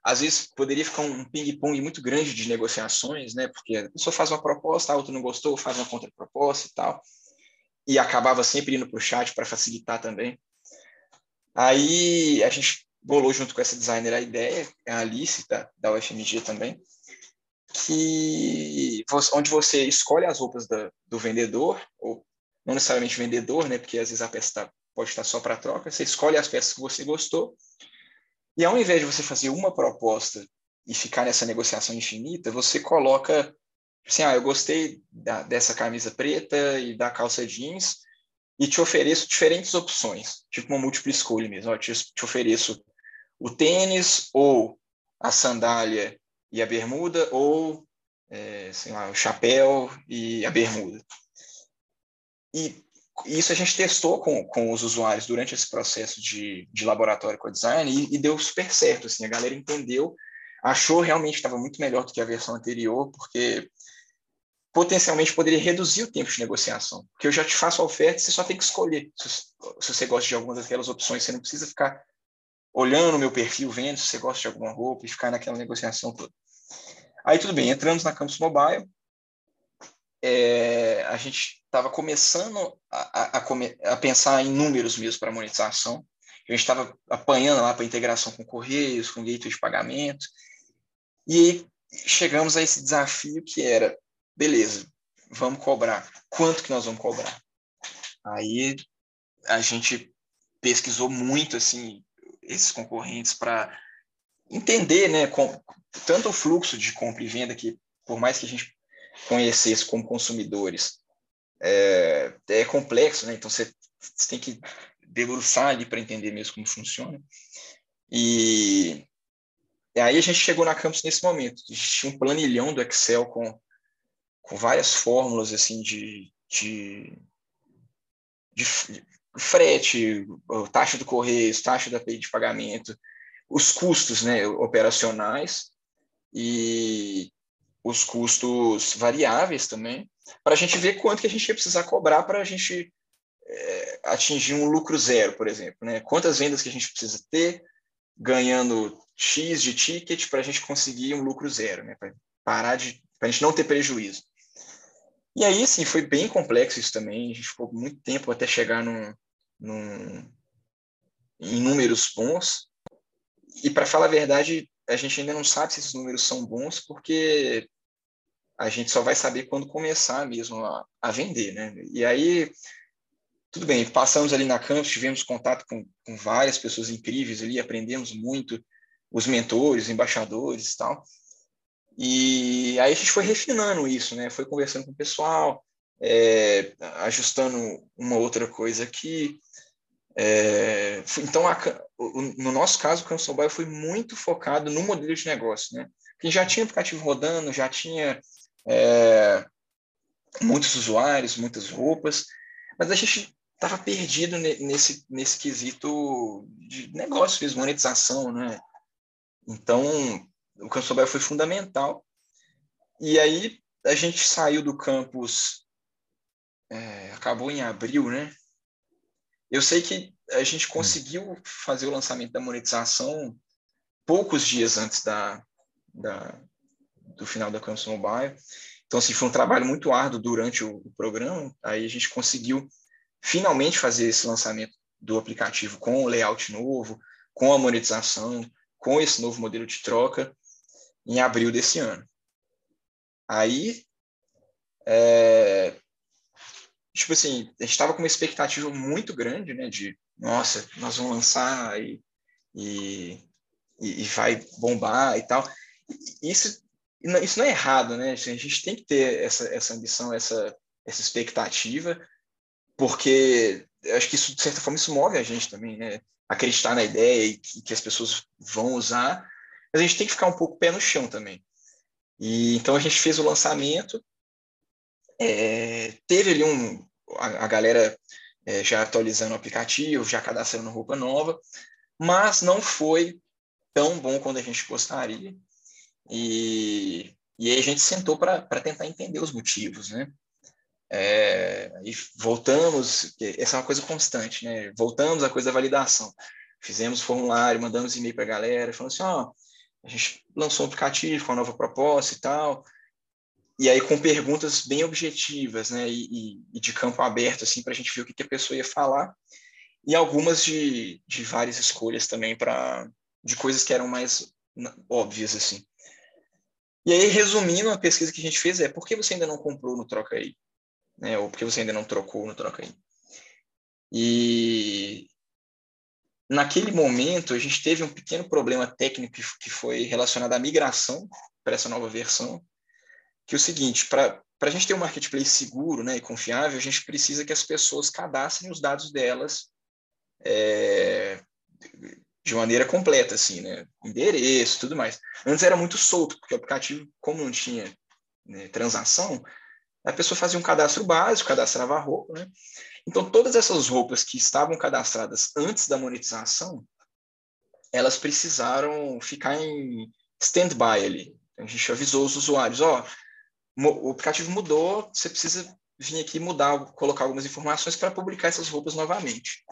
Às vezes poderia ficar um ping-pong muito grande de negociações, né? Porque a pessoa faz uma proposta, a outra não gostou, faz uma contraproposta e tal. E acabava sempre indo para o chat para facilitar também. Aí a gente bolou junto com essa designer a ideia, a Alice, da, da UFMG também, que onde você escolhe as roupas da, do vendedor, ou não necessariamente vendedor, né? Porque às vezes a peça está pode estar só para troca. Você escolhe as peças que você gostou. E ao invés de você fazer uma proposta e ficar nessa negociação infinita, você coloca assim, ah, eu gostei da, dessa camisa preta e da calça jeans e te ofereço diferentes opções, tipo uma múltipla escolha mesmo. Eu te, te ofereço o tênis ou a sandália e a bermuda ou é, sei lá, o chapéu e a bermuda. E isso a gente testou com, com os usuários durante esse processo de, de laboratório com design e, e, deu super certo. Assim, a galera entendeu, achou realmente estava muito melhor do que a versão anterior, porque potencialmente poderia reduzir o tempo de negociação. Porque eu já te faço a oferta, você só tem que escolher. Se, se você gosta de alguma daquelas opções, você não precisa ficar olhando o meu perfil, vendo se você gosta de alguma roupa e ficar naquela negociação toda. Aí tudo bem, entramos na Campus Mobile, é, a gente estava começando a, a, a, pensar em números mesmo para monetização. A gente estava apanhando lá para integração com Correios, com gateway de pagamento. E chegamos a esse desafio que era, beleza, vamos cobrar. Quanto que nós vamos cobrar? Aí a gente pesquisou muito assim esses concorrentes para entender, né, com, tanto o fluxo de compra e venda que por mais que a gente conhecesse como consumidores é, é complexo, né? Então você, tem que debruçar ali para entender mesmo como funciona. E, e, aí a gente chegou na campus nesse momento. A gente tinha um planilhão do Excel com, com várias fórmulas assim de, de, de frete, taxa do correio, taxa da de pagamento, os custos né, operacionais e os custos variáveis também, para a gente ver quanto que a gente ia precisar cobrar para a gente é, atingir um lucro zero, por exemplo. Né? Quantas vendas que a gente precisa ter, ganhando X de ticket para a gente conseguir um lucro zero, né? para parar de, para a gente não ter prejuízo. E aí, sim, foi bem complexo isso também. A gente ficou muito tempo até chegar num, num, em números bons. E, para falar a verdade, a gente ainda não sabe se esses números são bons, porque a gente só vai saber quando começar mesmo a, a vender, né? E aí, tudo bem, passamos ali na campus, tivemos contato com, com várias pessoas incríveis ali, aprendemos muito, os mentores, os embaixadores e tal. E aí a gente foi refinando isso, né? Foi conversando com o pessoal, é, ajustando uma outra coisa aqui. É, então, a, no nosso caso, o Campus Mobile foi muito focado no modelo de negócio, né? Porque já tinha aplicativo rodando, já tinha é, muitos usuários, muitas roupas, mas a gente estava perdido nesse, nesse quesito de negócio mesmo, monetização, né? Então, o campus mobile foi fundamental. E aí a gente saiu do campus, é, acabou em abril, né? Eu sei que a gente hum. conseguiu fazer o lançamento da monetização poucos dias antes da, da do final da Campus Mobile. Então, assim, foi um trabalho muito árduo durante o, o programa. Aí a gente conseguiu finalmente fazer esse lançamento do aplicativo com o layout novo, com a monetização, com esse novo modelo de troca em abril desse ano. Aí, é, tipo assim, a gente estava com uma expectativa muito grande, né, de, nossa, nós vamos lançar e, e, e vai bombar e tal. Isso, isso não é errado, né? Assim, a gente tem que ter essa, essa ambição, essa, essa expectativa, porque acho que isso, de certa forma, isso move a gente também, né? Acreditar na ideia e que, que as pessoas vão usar mas a gente tem que ficar um pouco pé no chão também. E então a gente fez o lançamento, é, teve ali um a, a galera é, já atualizando o aplicativo, já cadastrando roupa nova, mas não foi tão bom quanto a gente gostaria. E, e aí a gente sentou para tentar entender os motivos, né? É, e voltamos, essa é uma coisa constante, né? Voltamos à coisa da validação. Fizemos formulário, mandamos e-mail para a galera, falando assim: ó, oh, a gente lançou um aplicativo com uma nova proposta e tal, e aí com perguntas bem objetivas, né, e, e de campo aberto, assim, para a gente ver o que, que, a pessoa ia falar, e algumas de, de várias escolhas também para de coisas que eram mais óbvias, assim. E aí, resumindo, a pesquisa que a gente fez é por que você ainda não comprou no Troca Aí? Né, ou por que você ainda não trocou no Troca Aí? E, Naquele momento, a gente teve um pequeno problema técnico que foi relacionado à migração para essa nova versão, que é o seguinte, para a gente ter um marketplace seguro né, e confiável, a gente precisa que as pessoas cadastrem os dados delas é, de maneira completa, assim, né? endereço, tudo mais. Antes era muito solto, porque o aplicativo, como não tinha né, transação, a pessoa fazia um cadastro básico, cadastrava a roupa, né? Então, todas essas roupas que estavam cadastradas antes da monetização, elas precisaram ficar em stand-by ali. A gente avisou os usuários, ó, oh, o aplicativo mudou, você precisa vir aqui mudar, colocar algumas informações para publicar essas roupas novamente.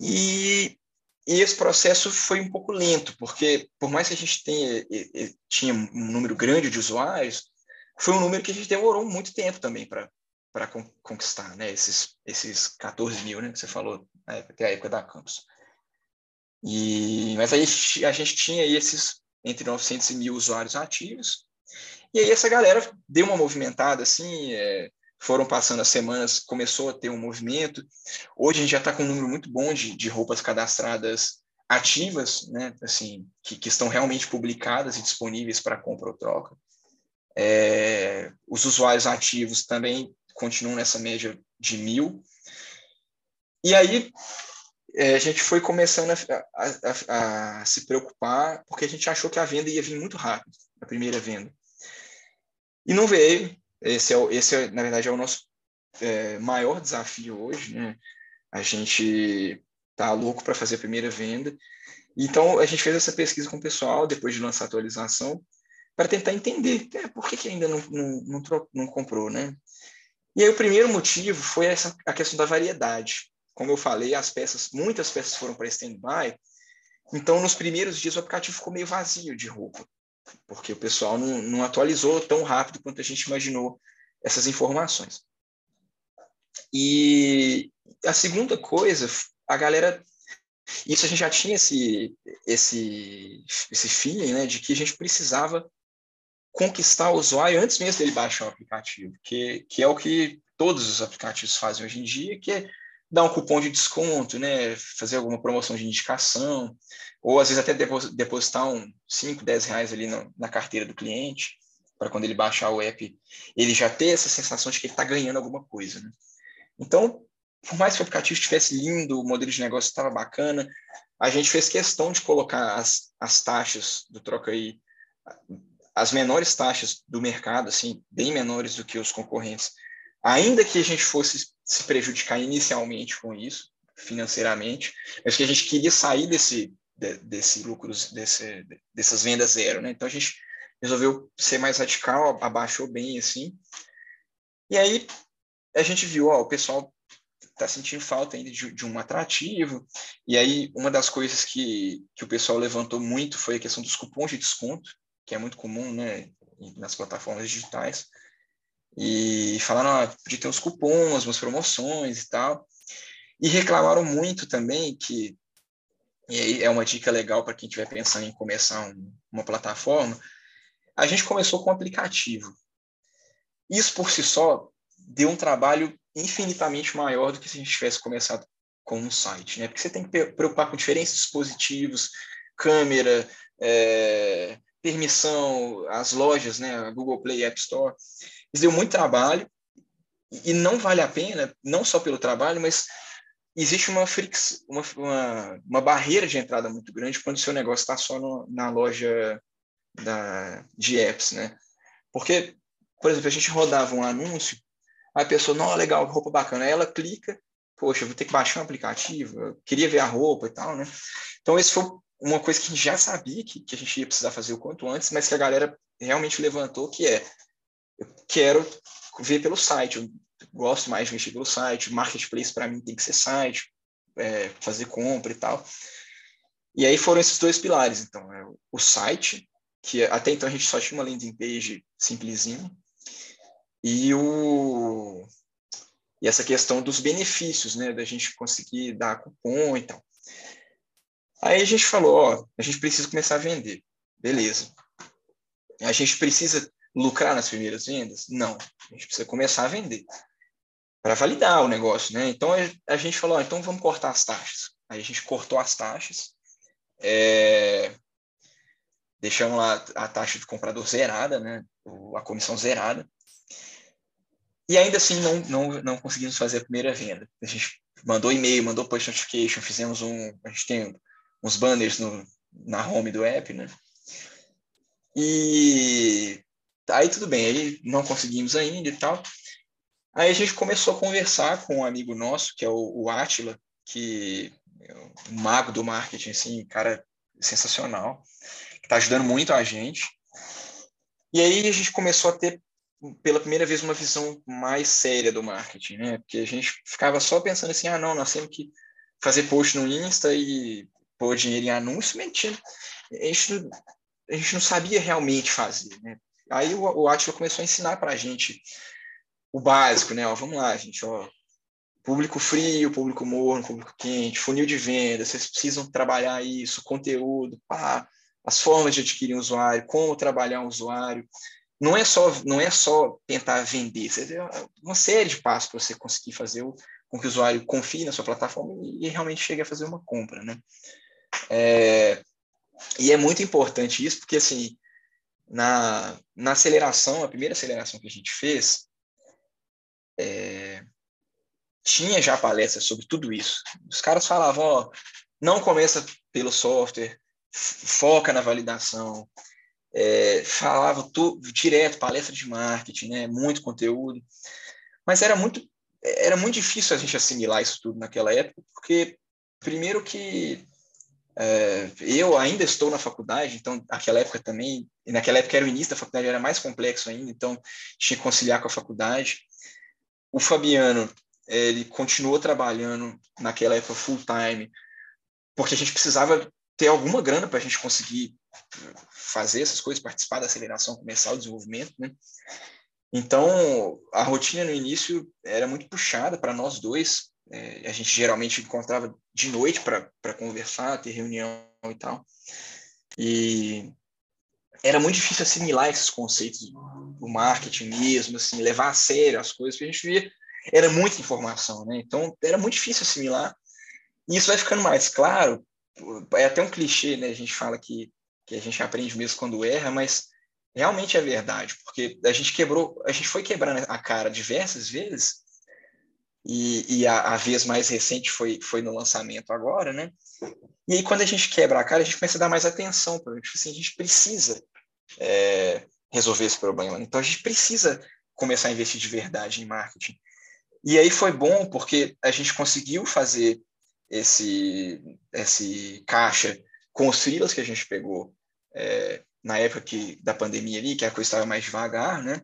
E, e, esse processo foi um pouco lento, porque por mais que a gente tenha, tinha um número grande de usuários, foi um número que a gente demorou muito tempo também para para conquistar, né? Esses, esses 14 mil, né? Que você falou, né? até a época da campus. E, mas aí a gente tinha esses entre 900 e mil usuários ativos. E aí essa galera deu uma movimentada, assim, é, foram passando as semanas, começou a ter um movimento. Hoje a gente já está com um número muito bom de, de roupas cadastradas ativas, né? Assim, que, que estão realmente publicadas e disponíveis para compra ou troca. É, os usuários ativos também continuam nessa média de mil. E aí é, a gente foi começando a, a, a, se preocupar, porque a gente achou que a venda ia vir muito rápido, a primeira venda. E não veio. Esse, é, esse é, na verdade, é o nosso é, maior desafio hoje, né? A gente tá louco para fazer a primeira venda. Então, a gente fez essa pesquisa com o pessoal, depois de lançar a atualização, para tentar entender é, por que, que ainda não, não, não, não, comprou, né? E aí, o primeiro motivo foi essa, a questão da variedade. Como eu falei, as peças, muitas peças foram para stand-by, então, nos primeiros dias, o aplicativo ficou meio vazio de roupa, porque o pessoal não, não atualizou tão rápido quanto a gente imaginou essas informações. E a segunda coisa, a galera isso a gente já tinha esse, esse, esse feeling né, de que a gente precisava conquistar o usuário antes mesmo dele baixar o aplicativo, que, que é o que todos os aplicativos fazem hoje em dia, que é dar um cupom de desconto, né, fazer alguma promoção de indicação, ou às vezes até depositar um 5, 10 reais ali na, na carteira do cliente, para quando ele baixar o app, ele já ter essa sensação de que ele está ganhando alguma coisa. Né? Então, por mais que o aplicativo estivesse lindo, o modelo de negócio estava bacana, a gente fez questão de colocar as, as taxas do troca aí, as menores taxas do mercado, assim, bem menores do que os concorrentes, ainda que a gente fosse se prejudicar inicialmente com isso, financeiramente, mas que a gente queria sair desse, de, desse lucro, desse, dessas vendas zero, né? Então a gente resolveu ser mais radical, abaixou bem assim. E aí a gente viu, ó, o pessoal está sentindo falta ainda de, de, um atrativo. E aí, uma das coisas que, que o pessoal levantou muito foi a questão dos cupons de desconto, que é muito comum né, nas plataformas digitais. E falaram, ah, ter uns cupons, umas promoções e tal. E reclamaram muito também que, e aí é uma dica legal para quem estiver pensando em começar um, uma plataforma, a gente começou com um aplicativo. Isso por si só deu um trabalho infinitamente maior do que se a gente tivesse começado com um site, né? Porque você tem que preocupar com diferentes dispositivos, câmera, é, permissão, as lojas, né? Google Play, App Store. Deu muito trabalho e não vale a pena, não só pelo trabalho, mas existe uma, frix, uma, uma, uma barreira de entrada muito grande quando o seu negócio está só no, na loja da, de apps, né? Porque, por exemplo, a gente rodava um anúncio a pessoa, não, legal, roupa bacana. Aí ela clica, poxa, vou ter que baixar um aplicativo, queria ver a roupa e tal, né? Então, esse foi uma coisa que a gente já sabia que, que a gente ia precisar fazer o quanto antes, mas que a galera realmente levantou, que é, eu quero ver pelo site, eu gosto mais de mexer pelo site, marketplace para mim tem que ser site, é, fazer compra e tal. E aí foram esses dois pilares, então, é o site, que até então a gente só tinha uma landing page simplesinha, e, o, e essa questão dos benefícios, né, da gente conseguir dar cupom e tal. Aí a gente falou, ó, a gente precisa começar a vender. Beleza. A gente precisa lucrar nas primeiras vendas? Não. A gente precisa começar a vender para validar o negócio, né? Então a, gente falou, ó, então vamos cortar as taxas. Aí a gente cortou as taxas, é... deixamos lá a taxa do comprador zerada, né? A comissão zerada. E ainda assim não, não, não conseguimos fazer a primeira venda. A gente mandou e-mail, mandou push notification, fizemos um. A gente tem uns banners no, na home do app, né? E aí tudo bem, aí não conseguimos ainda e tal. Aí a gente começou a conversar com um amigo nosso, que é o, o Atila, que é um mago do marketing, assim, cara sensacional, que está ajudando muito a gente. E aí a gente começou a ter pela primeira vez uma visão mais séria do marketing, né? Porque a gente ficava só pensando assim, ah, não, nós temos que fazer post no Insta e pôr dinheiro em anúncio, mentira. A gente, não, a gente não sabia realmente fazer, né? Aí o, o Atila começou a ensinar para a gente o básico, né? Ó, vamos lá, gente, ó, público frio, público morno, público quente, funil de venda, vocês precisam trabalhar isso, conteúdo, pá, as formas de adquirir um usuário, como trabalhar um usuário não é só não é só tentar vender, você uma série de passos para você conseguir fazer o, com que o usuário confie na sua plataforma e, e realmente chegue a fazer uma compra, né? É, e é muito importante isso, porque assim, na, na aceleração, a primeira aceleração que a gente fez, é, tinha já palestras sobre tudo isso. Os caras falavam, ó, não começa pelo software, foca na validação, é, falava tu, direto, palestra de marketing, né, muito conteúdo, mas era muito era muito difícil a gente assimilar isso tudo naquela época, porque, primeiro, que eu ainda estou na faculdade, então, naquela época também, naquela época era o início da faculdade, era mais complexo ainda, então tinha que conciliar com a faculdade. O Fabiano, ele continuou trabalhando naquela época full time, porque a gente precisava ter alguma grana para a gente conseguir fazer essas coisas, participar da aceleração, começar o desenvolvimento, né? Então, a rotina no início era muito puxada para nós dois. É, a gente geralmente encontrava de noite para conversar, ter reunião e tal. E era muito difícil assimilar esses conceitos do marketing mesmo, assim, levar a sério as coisas, porque a gente via, era muita informação, né? Então, era muito difícil assimilar. E isso vai ficando mais claro, é até um clichê, né? A gente fala que, que a gente aprende mesmo quando erra, mas realmente é verdade, porque a gente quebrou, a gente foi quebrando a cara diversas vezes, e, e a, a, vez mais recente foi, foi no lançamento agora, né? E aí, quando a gente quebra a cara, a gente começa a dar mais atenção para tipo assim, a gente precisa é, resolver esse problema. Né? Então, a gente precisa começar a investir de verdade em marketing. E aí foi bom porque a gente conseguiu fazer esse, esse caixa com os freelas que a gente pegou é, na época que, da pandemia ali, que a coisa estava mais devagar, né?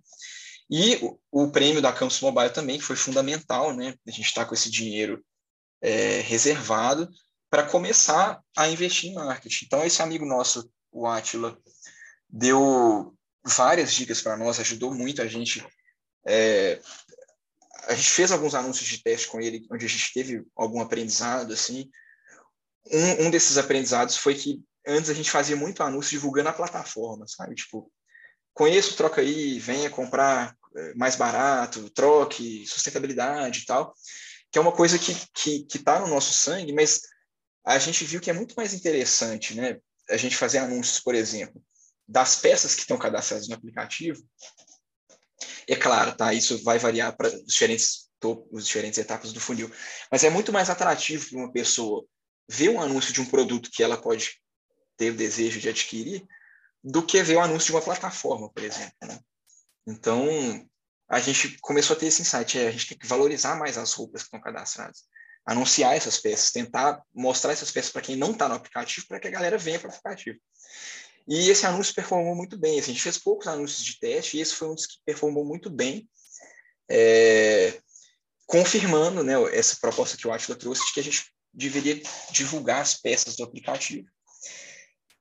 E o, o, prêmio da Campus Mobile também, que foi fundamental, né? A gente está com esse dinheiro é, reservado para começar a investir em marketing. Então, esse amigo nosso, o Atila, deu várias dicas para nós, ajudou muito a gente. É, a gente fez alguns anúncios de teste com ele, onde a gente teve algum aprendizado, assim. Um, um desses aprendizados foi que antes a gente fazia muito anúncio divulgando a plataforma, sabe? Tipo, conheço, troca aí, venha comprar é, mais barato, troque, sustentabilidade e tal, que é uma coisa que que que está no nosso sangue, mas a gente viu que é muito mais interessante, né? A gente fazer anúncios, por exemplo, das peças que estão cadastradas no aplicativo. É claro, tá? Isso vai variar para os diferentes os diferentes etapas do funil, mas é muito mais atrativo para uma pessoa ver um anúncio de um produto que ela pode ter o desejo de adquirir do que ver o anúncio de uma plataforma, por exemplo. Né? Então, a gente começou a ter esse insight, é, a gente tem que valorizar mais as roupas que estão cadastradas, anunciar essas peças, tentar mostrar essas peças para quem não está no aplicativo, para que a galera venha para o aplicativo. E esse anúncio performou muito bem. Assim, a gente fez poucos anúncios de teste e esse foi um dos que performou muito bem, é, confirmando né, essa proposta que o Atila trouxe de que a gente deveria divulgar as peças do aplicativo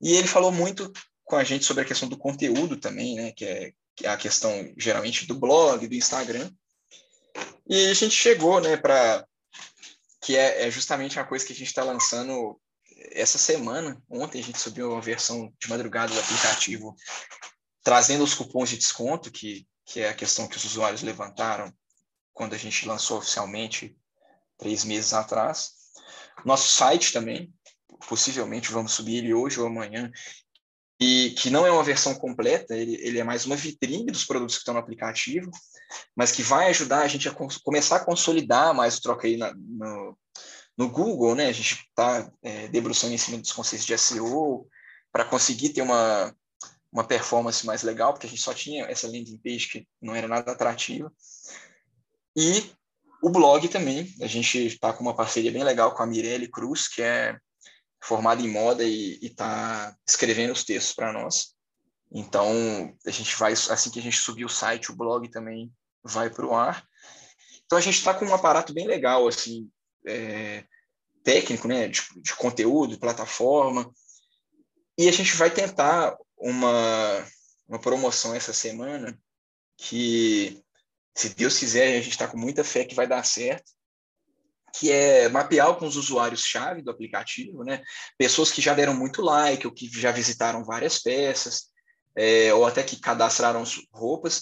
e ele falou muito com a gente sobre a questão do conteúdo também, né, que é, que é a questão geralmente do blog, do Instagram. E a gente chegou, né, para que é, é, justamente a coisa que a gente está lançando essa semana. Ontem a gente subiu uma versão de madrugada do aplicativo trazendo os cupons de desconto, que, que é a questão que os usuários levantaram quando a gente lançou oficialmente três meses atrás. Nosso site também, possivelmente vamos subir ele hoje ou amanhã, e que não é uma versão completa, ele, ele é mais uma vitrine dos produtos que estão no aplicativo, mas que vai ajudar a gente a começar a consolidar mais o troca aí na, no, no Google, né? A gente está é, debruçando em cima dos conceitos de SEO para conseguir ter uma, uma performance mais legal, porque a gente só tinha essa landing page que não era nada atrativa. E o blog também, a gente está com uma parceria bem legal com a Mirelle Cruz, que é formado em moda e está escrevendo os textos para nós. Então, a gente vai, assim que a gente subir o site, o blog também vai para o ar. Então, a gente está com um aparato bem legal, assim, é, técnico, né, de, de, conteúdo, plataforma. E a gente vai tentar uma, uma promoção essa semana que, se Deus quiser, a gente está com muita fé que vai dar certo, que é mapear os usuários-chave do aplicativo, né? Pessoas que já deram muito like, ou que já visitaram várias peças, é, ou até que cadastraram roupas,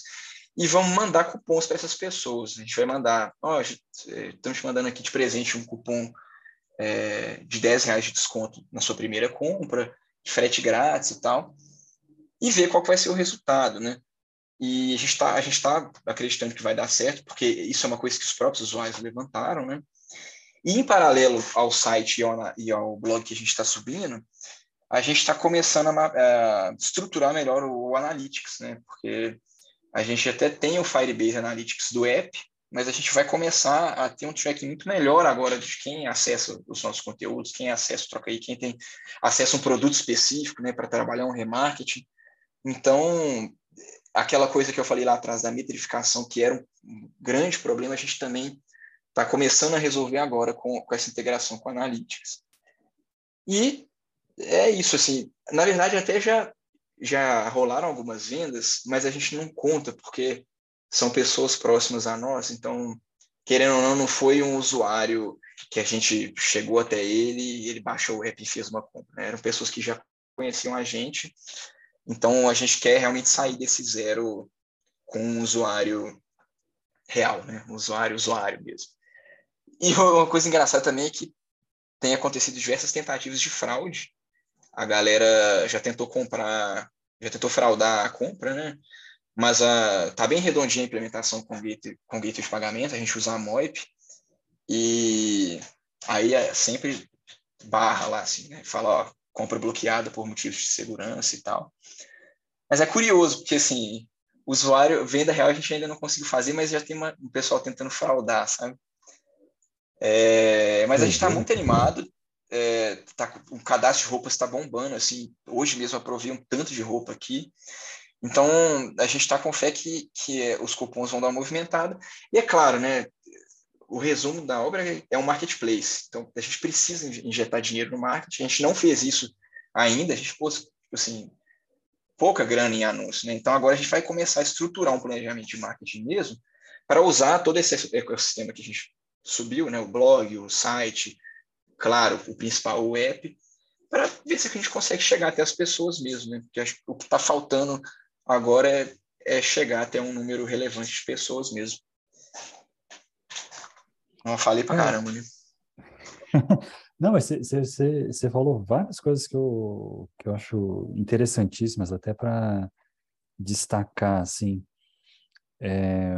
e vamos mandar cupons para essas pessoas. A gente vai mandar, ó, oh, estamos te mandando aqui de presente um cupom é, de 10 reais de desconto na sua primeira compra, frete grátis e tal, e ver qual vai ser o resultado, né? E a gente está tá acreditando que vai dar certo, porque isso é uma coisa que os próprios usuários levantaram, né? E em paralelo ao site e ao, e ao blog que a gente está subindo, a gente está começando a, a, estruturar melhor o, o Analytics, né? Porque a gente até tem o Firebase Analytics do app, mas a gente vai começar a ter um tracking muito melhor agora de quem acessa os nossos conteúdos, quem acessa Troca aí, quem tem acesso a um produto específico, né, para trabalhar um remarketing. Então, aquela coisa que eu falei lá atrás da metrificação, que era um grande problema, a gente também está começando a resolver agora com, com essa integração com Analytics. E é isso, assim, na verdade até já, já rolaram algumas vendas, mas a gente não conta, porque são pessoas próximas a nós, então, querendo ou não, não foi um usuário que a gente chegou até ele e ele baixou o app e fez uma compra. Né? Eram pessoas que já conheciam a gente, então a gente quer realmente sair desse zero com um usuário real, né? Um usuário, usuário mesmo. E uma coisa engraçada também é que tem acontecido diversas tentativas de fraude. A galera já tentou comprar, já tentou fraudar a compra, né? mas uh, tá bem redondinha a implementação com gateway, com gateway de pagamento, a gente usa a MOIP, e aí é sempre barra lá, assim, né? Fala, ó, compra bloqueada por motivos de segurança e tal. Mas é curioso, porque, assim, usuário, venda real a gente ainda não conseguiu fazer, mas já tem uma, um pessoal tentando fraudar, sabe? É, mas a gente está muito animado, é, tá, o cadastro de roupas está bombando, assim, hoje mesmo aprovei um tanto de roupa aqui, então, a gente está com fé que, que os cupons vão dar uma movimentada. E é claro, né, o resumo da obra é um marketplace. Então, a gente precisa injetar dinheiro no marketing. A gente não fez isso ainda. A gente pôs, assim, pouca grana em anúncio. Né? Então, agora a gente vai começar a estruturar um planejamento de marketing mesmo para usar todo esse ecossistema que a gente subiu, né? o blog, o site, claro, o principal, o app, para ver se a gente consegue chegar até as pessoas mesmo. Né? Porque acho que o que está faltando Agora é, é chegar até um número relevante de pessoas mesmo. Não falei pra é. caramba, né?
Não, mas você falou várias coisas que eu, que eu acho interessantíssimas, até para destacar, assim. É,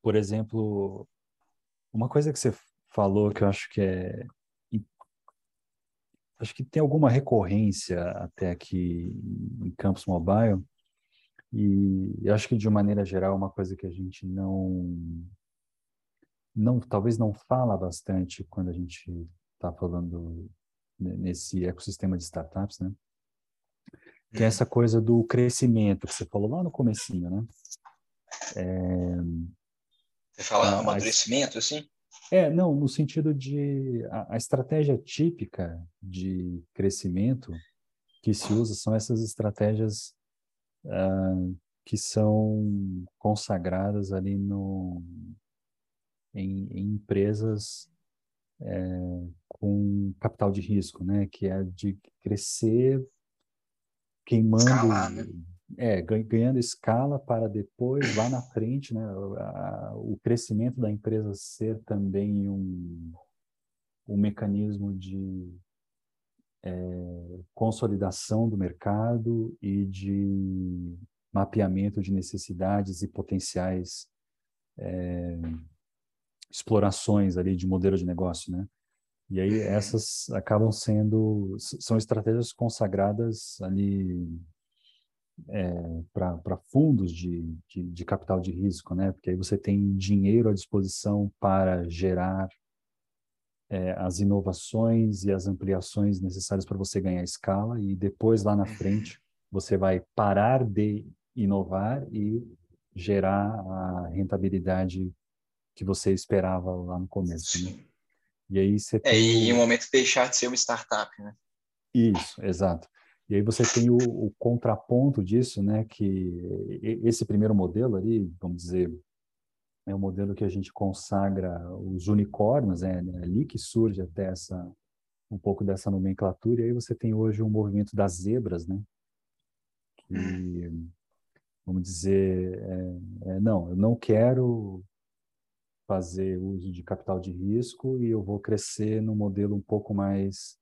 por exemplo, uma coisa que você falou que eu acho que é. Acho que tem alguma recorrência até aqui em Campus Mobile, e acho que de maneira geral uma coisa que a gente não não talvez não fala bastante quando a gente está falando nesse ecossistema de startups, né? Que é uhum. essa coisa do crescimento que você falou lá no comecinho, né?
É, você fala a, amadurecimento, assim?
É, não, no sentido de a, a estratégia típica de crescimento que se usa são essas estratégias uh, que são consagradas ali no, em, em empresas é, com capital de risco, né? Que é de crescer queimando, Escalar, né? É, ganhando escala para depois lá na frente, né? o crescimento da empresa ser também um, um mecanismo de é, consolidação do mercado e de mapeamento de necessidades e potenciais é, explorações ali de modelo de negócio, né? E aí essas acabam sendo são estratégias consagradas ali é, para fundos de, de, de, capital de risco, né? Porque aí você tem dinheiro à disposição para gerar é, as inovações e as ampliações necessárias para você ganhar escala e depois lá na frente você vai parar de inovar e gerar a rentabilidade que você esperava lá no começo. Né?
E aí você tem... É, e em um momento deixar de ser uma startup, né?
Isso, exato. E aí você tem o, o, contraponto disso, né? Que esse primeiro modelo ali, vamos dizer, é um modelo que a gente consagra os unicórnios, é, é ali que surge até essa um pouco dessa nomenclatura. E aí você tem hoje um movimento das zebras, né? Que, vamos dizer, é, é, não, eu não quero fazer uso de capital de risco e eu vou crescer num modelo um pouco mais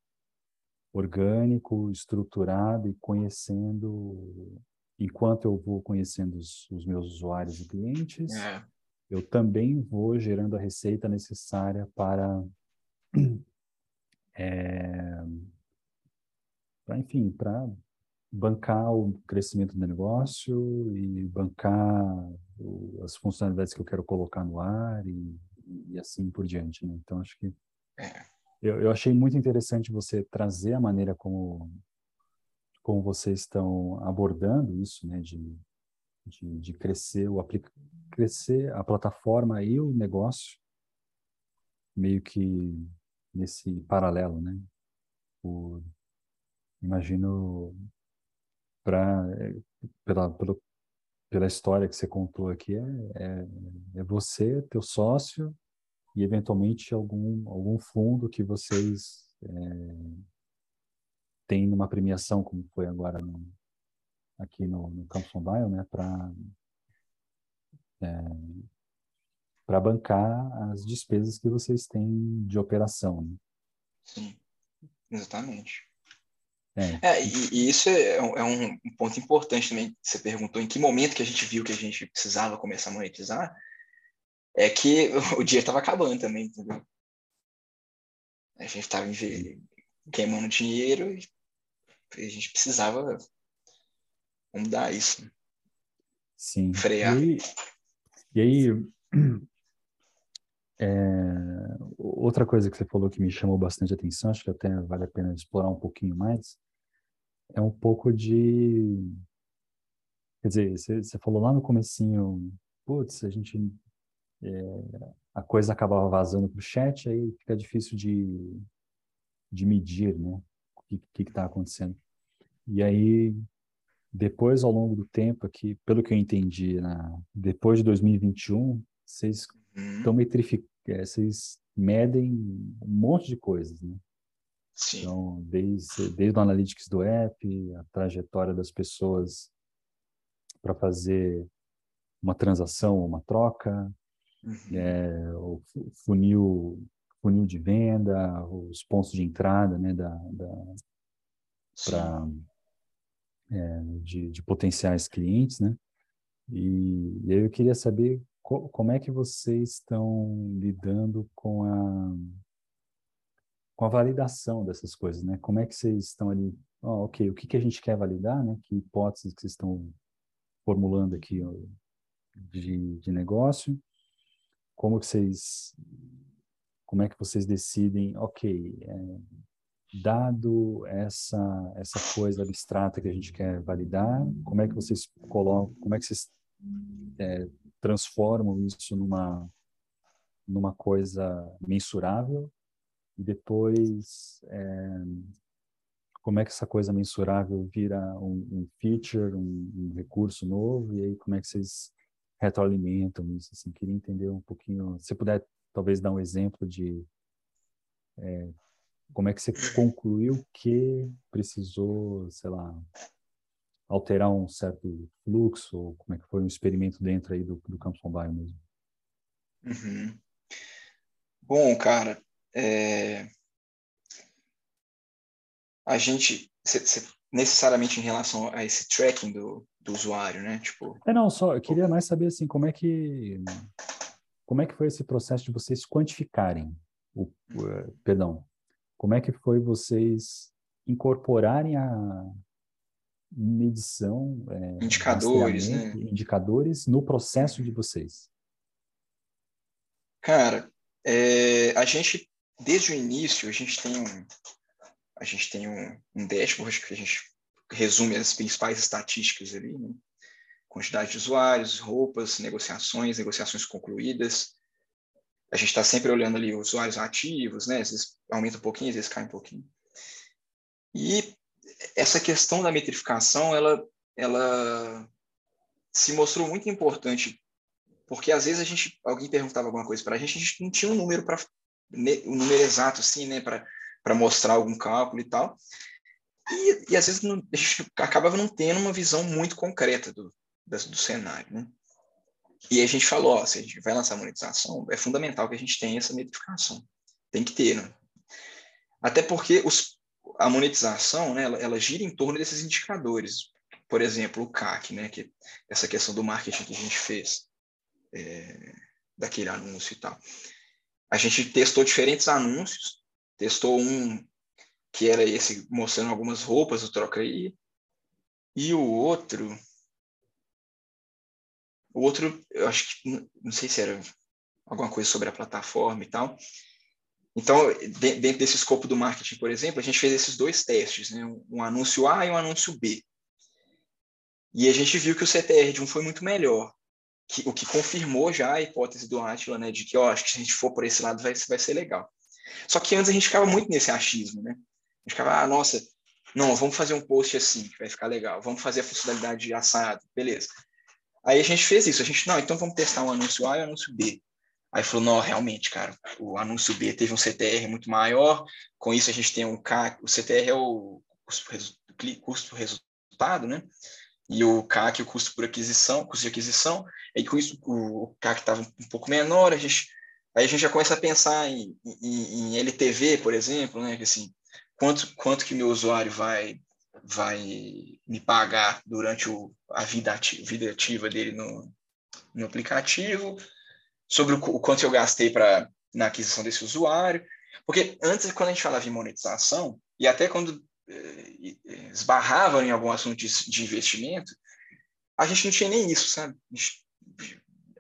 orgânico, estruturado e conhecendo, enquanto eu vou conhecendo os, os meus usuários e clientes, é eu também vou gerando a receita necessária para, é, para enfim, para bancar o crescimento do negócio e bancar o, as funcionalidades que eu quero colocar no ar e, e assim por diante. Né? Então, acho que
é.
Eu, eu achei muito interessante você trazer a maneira como, como vocês estão abordando isso, né? de, de, de crescer, o crescer a plataforma e o negócio meio que nesse paralelo, né? Imagino para pela, pela pela história que você contou aqui é, é, é, você teu sócio e eventualmente algum algum fundo que vocês é, têm numa premiação como foi agora no, aqui no, no Campus Mobile né para é, para bancar as despesas que vocês têm de operação né?
sim exatamente é. é e, e, isso é, é, um ponto importante também. Você perguntou em que momento que a gente viu que a gente precisava começar a monetizar. É que o dia estava acabando também, entendeu? A gente estava queimando dinheiro e a gente precisava mudar isso.
Sim.
Frear.
E aí, e aí é, outra coisa que você falou que me chamou bastante atenção, acho que até vale a pena explorar um pouquinho mais, é um pouco de quer dizer você, você falou lá no comecinho putz a gente é, a coisa acabava vazando para o chat aí fica difícil de de medir né o que que está acontecendo e aí depois ao longo do tempo aqui pelo que eu entendi na depois de 2021 vocês estão uhum. metrificando é, vocês medem um monte de coisas né
Sim.
Então, desde, desde o analytics do app, a trajetória das pessoas para fazer uma transação, uma troca. É, o funil, funil de venda, os pontos de entrada, né, da, da para é, de, de, potenciais clientes, né? E, e eu queria saber co, como é que vocês estão lidando com a com a validação dessas coisas, né? Como é que vocês estão ali? Oh, ok, o que, que a gente quer validar, né? Que hipóteses que vocês estão formulando aqui de, de negócio? Como que vocês, como é que vocês decidem? Ok, é, dado essa essa coisa abstrata que a gente quer validar, como é que vocês colocam? Como é que vocês é, transformam isso numa numa coisa mensurável e depois é, como é que essa coisa mensurável vira um, um feature, um, um, recurso novo, e aí como é que vocês retroalimentam isso, assim, queria entender um pouquinho, se puder talvez dar um exemplo de é, como é que você concluiu que precisou, sei lá, alterar um certo fluxo, ou como é que foi um experimento dentro aí do, do Campus Mobile mesmo?
Uhum. Bom, cara, é, a gente necessariamente em relação a esse tracking do, do usuário, né? Tipo,
é não, só eu queria mais saber assim como é que como é que foi esse processo de vocês quantificarem o, hum. perdão, como é que foi vocês incorporarem a medição,
é, indicadores, né?
indicadores no processo de vocês?
Cara, é, a gente desde o início, a gente tem um, a gente tem um, um dashboard que a gente resume as principais estatísticas ali, né? quantidade de usuários, roupas, negociações, negociações concluídas. A gente está sempre olhando ali os usuários ativos, né? Às vezes aumenta um pouquinho, às vezes cai um pouquinho. E essa questão da metrificação, ela, ela se mostrou muito importante, porque às vezes a gente, alguém perguntava alguma coisa para a gente, a gente não tinha um número para o número exato, assim, né, para mostrar algum cálculo e tal. E, e às vezes não, a gente acabava não tendo uma visão muito concreta do, do cenário, né? E a gente falou, ó, se a gente vai lançar monetização, é fundamental que a gente tenha essa metrificação. Tem que ter, né? Até porque os, a monetização, né, ela, ela, gira em torno desses indicadores. Por exemplo, o CAC, né, que essa questão do marketing que a gente fez, é, daquele anúncio e tal a gente testou diferentes anúncios, testou um que era esse mostrando algumas roupas do Troca aí, E o outro, o outro, eu acho que, não sei se era alguma coisa sobre a plataforma e tal. Então, dentro desse escopo do marketing, por exemplo, a gente fez esses dois testes, né? um anúncio A e um anúncio B. E a gente viu que o CTR de um foi muito melhor, que, o que confirmou já a hipótese do Atila, né, de que, ó, acho que se a gente for por esse lado vai, vai ser legal. Só que antes a gente ficava muito nesse achismo, né? A gente ficava, ah, nossa, não, vamos fazer um post assim, que vai ficar legal. Vamos fazer a funcionalidade assado, beleza. Aí a gente fez isso. A gente, não, então vamos testar um anúncio A e um anúncio B. Aí falou, não, realmente, cara, o anúncio B teve um CTR muito maior, com isso a gente tem um CAC, o CTR é o custo resultado, né? E o CAC, o custo por aquisição, custo de aquisição, aí com isso o CAC estava um pouco menor, a gente, aí a gente já começa a pensar em, em, em LTV, por exemplo, né? Que assim, quanto, quanto que meu usuário vai, vai me pagar durante o, a vida ativa, vida ativa dele no, no aplicativo, sobre o, o quanto eu gastei para na aquisição desse usuário. Porque antes, quando a gente falava em monetização, e até quando eh, esbarrava em algum assunto de, de, investimento, a gente não tinha nem isso, sabe?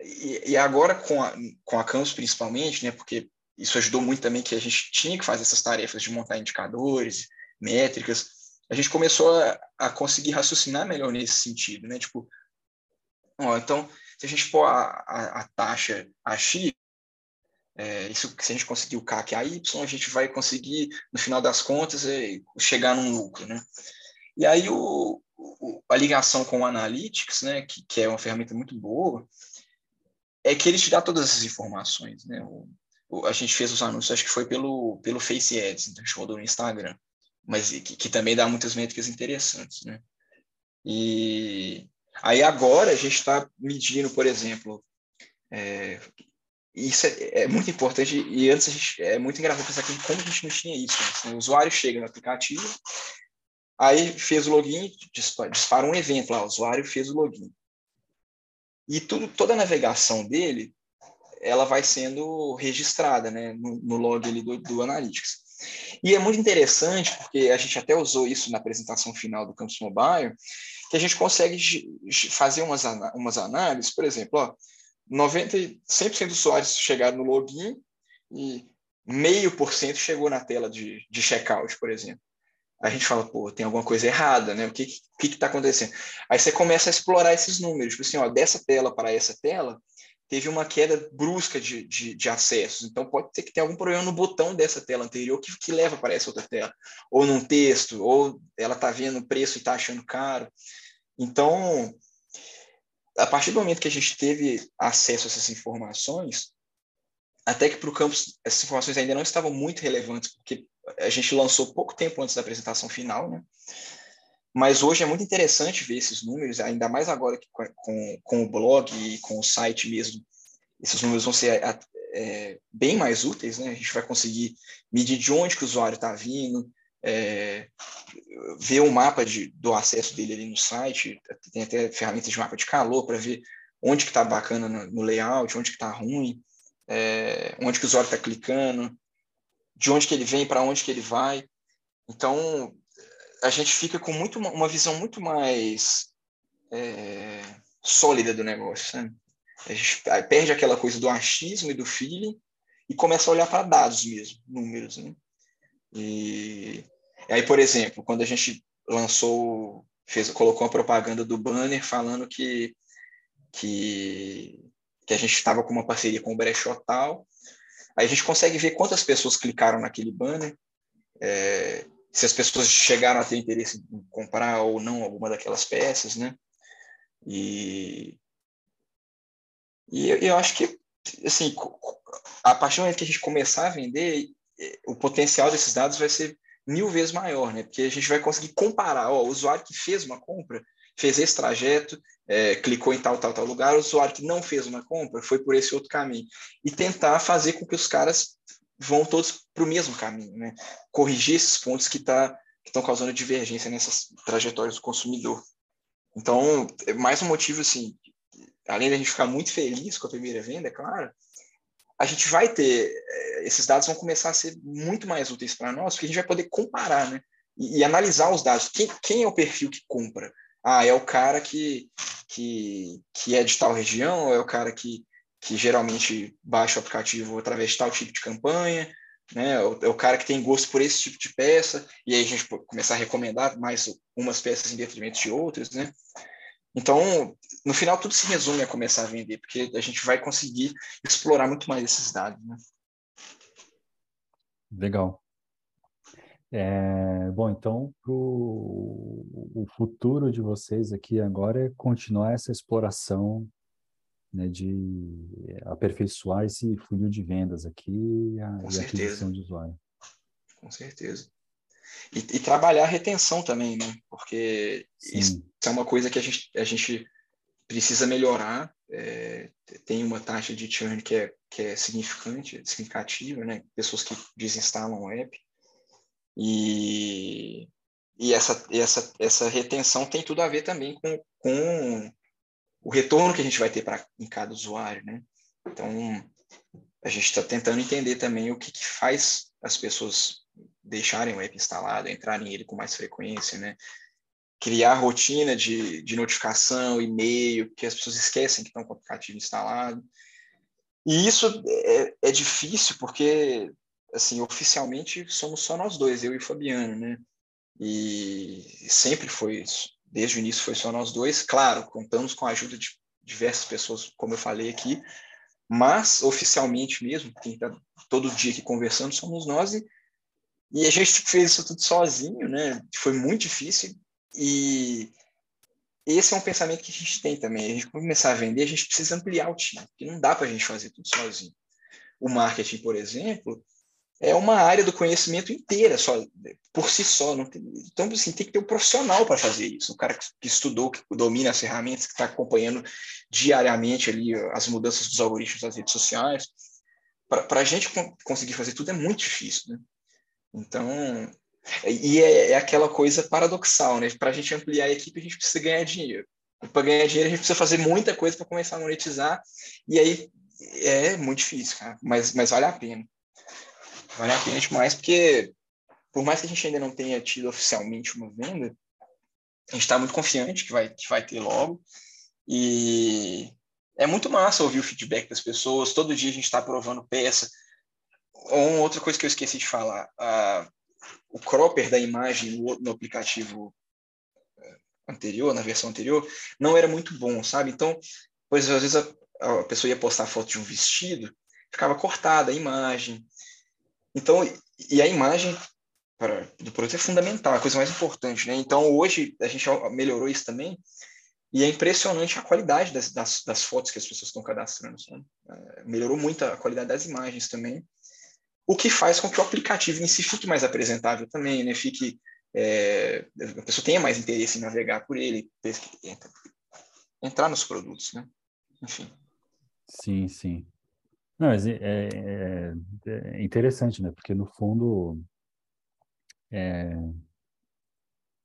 E, e, agora com a, com a Campus principalmente, né? Porque isso ajudou muito também que a gente tinha que fazer essas tarefas de montar indicadores, métricas. A gente começou a, a conseguir raciocinar melhor nesse sentido, né? Tipo, ó, então, se a gente pôr a, a, a taxa a X, é, isso, se a gente conseguir o CAC a Y, a gente vai conseguir, no final das contas, é, chegar num lucro, né? E aí o, o, a ligação com o Analytics, né, que, que é uma ferramenta muito boa, é que ele te dá todas as informações, né? O, a gente fez os anúncios, acho que foi pelo, pelo Face Ads, então a gente rodou no Instagram, mas que, que também dá muitas métricas interessantes, né? E aí agora a gente está medindo, por exemplo, é, isso é, é, muito importante e antes gente, é muito engraçado pensar que como a gente não tinha isso. Né? Assim, o usuário chega no aplicativo, aí fez o login, dispara um evento lá, o usuário fez o login. E tudo, toda a navegação dele ela vai sendo registrada né, no, no log ali do, do Analytics. E é muito interessante, porque a gente até usou isso na apresentação final do Campus Mobile, que a gente consegue fazer umas, umas análises, por exemplo, ó, 90, 100% dos usuários chegaram no login e meio por cento chegou na tela de, de checkout, por exemplo. A gente fala, pô, tem alguma coisa errada, né? O que que está acontecendo? Aí você começa a explorar esses números, tipo assim, ó, dessa tela para essa tela, teve uma queda brusca de, de, de, acessos. Então, pode ter que ter algum problema no botão dessa tela anterior que, que leva para essa outra tela, ou num texto, ou ela está vendo o preço e está achando caro. Então, a partir do momento que a gente teve acesso a essas informações, até que para o campus essas informações ainda não estavam muito relevantes, porque a gente lançou pouco tempo antes da apresentação final, né? Mas hoje é muito interessante ver esses números, ainda mais agora que com, com o blog e com o site mesmo, esses números vão ser é, bem mais úteis, né? A gente vai conseguir medir de onde que o usuário está vindo, é, ver o mapa de, do acesso dele ali no site, tem até ferramentas de mapa de calor para ver onde que está bacana no, no, layout, onde que está ruim, é, onde que o usuário está clicando, de onde que ele vem, para onde que ele vai. Então, a gente fica com muito, uma visão muito mais é, sólida do negócio. Né? A gente perde aquela coisa do achismo e do feeling e começa a olhar para dados mesmo, números. Né? E, aí, por exemplo, quando a gente lançou, fez, colocou a propaganda do banner falando que, que, que a gente estava com uma parceria com o Brechó tal, aí a gente consegue ver quantas pessoas clicaram naquele banner, é, se as pessoas chegaram a ter interesse em comprar ou não alguma daquelas peças, né? E, e eu, eu acho que, assim, a partir do momento que a gente começar a vender, o potencial desses dados vai ser mil vezes maior, né? Porque a gente vai conseguir comparar, ó, o usuário que fez uma compra, fez esse trajeto, é, clicou em tal, tal, tal lugar, o usuário que não fez uma compra foi por esse outro caminho. E tentar fazer com que os caras vão todos para o mesmo caminho, né? Corrigir esses pontos que tá, estão causando divergência nessas trajetórias do consumidor. Então, é mais um motivo, assim, além da gente ficar muito feliz com a primeira venda, é claro, a gente vai ter, é, esses dados vão começar a ser muito mais úteis para nós, porque a gente vai poder comparar, né? E, e analisar os dados. Quem, quem, é o perfil que compra? Ah, é o cara que, que, que é de tal região, ou é o cara que, que geralmente baixa o aplicativo através de tal tipo de campanha, né? É o, é cara que tem gosto por esse tipo de peça, e aí a gente começar a recomendar mais umas peças em detrimento de outras, né? Então, no final, tudo se resume a começar a vender, porque a gente vai conseguir explorar muito mais esses dados. Né?
Legal. É, bom, então pro, o futuro de vocês aqui agora é continuar essa exploração né, de aperfeiçoar esse funil de vendas aqui e a,
Com e aquisição
de usuário.
Com certeza. E, e, trabalhar a retenção também, né? Porque Sim. isso é uma coisa que a gente, a gente precisa melhorar. É, tem uma taxa de churn que é, que é significante, significativa, né? Pessoas que desinstalam o app. E, e essa, essa, essa retenção tem tudo a ver também com, com o retorno que a gente vai ter para em cada usuário, né? Então, a gente está tentando entender também o que, que faz as pessoas deixarem o app instalado, entrarem nele com mais frequência, né? Criar rotina de, de notificação, e-mail, que as pessoas esquecem que estão com o aplicativo instalado. E isso é, é difícil porque, assim, oficialmente somos só nós dois, eu e o Fabiano, né? E sempre foi isso. Desde o início foi só nós dois. Claro, contamos com a ajuda de diversas pessoas, como eu falei aqui, mas oficialmente mesmo, quem está todo dia aqui conversando somos nós e e a gente fez isso tudo sozinho, né? Foi muito difícil. E esse é um pensamento que a gente tem também. A gente começar a vender, a gente precisa ampliar o time, porque não dá para a gente fazer tudo sozinho. O marketing, por exemplo, é uma área do conhecimento inteira, só por si só. Tem, então, assim, tem que ter um profissional para fazer isso. Um cara que, que, estudou, que domina as ferramentas, que está acompanhando diariamente ali as mudanças dos algoritmos das redes sociais. Para a gente conseguir fazer tudo é muito difícil, né? Então, e é, é aquela coisa paradoxal, né? Para a gente ampliar a equipe, a gente precisa ganhar dinheiro. Para ganhar dinheiro, a gente precisa fazer muita coisa para começar a monetizar, e aí é muito difícil, cara, mas, mas vale a pena. Vale a pena demais, porque por mais que a gente ainda não tenha tido oficialmente uma venda, a gente está muito confiante que vai, que vai ter logo, e é muito massa ouvir o feedback das pessoas, todo dia a gente está provando peça, uma outra coisa que eu esqueci de falar, a, o cropper da imagem no, no, aplicativo é, anterior, na versão anterior, não era muito bom, sabe? Então, pois às vezes a, a pessoa ia postar foto de um vestido, ficava cortada a imagem. Então, e a imagem para, do produto é fundamental, é a coisa mais importante, né? Então, hoje a gente melhorou isso também, e é impressionante a qualidade das, das, das fotos que as pessoas estão cadastrando. Sabe? É, melhorou muito a qualidade das imagens também o que faz com que o aplicativo em si fique mais apresentável também, né? Fique, é, a pessoa tenha mais interesse em navegar por ele, entrar nos produtos, né? Enfim.
Sim, sim. Não, mas é, é, é interessante, né? Porque no fundo, é,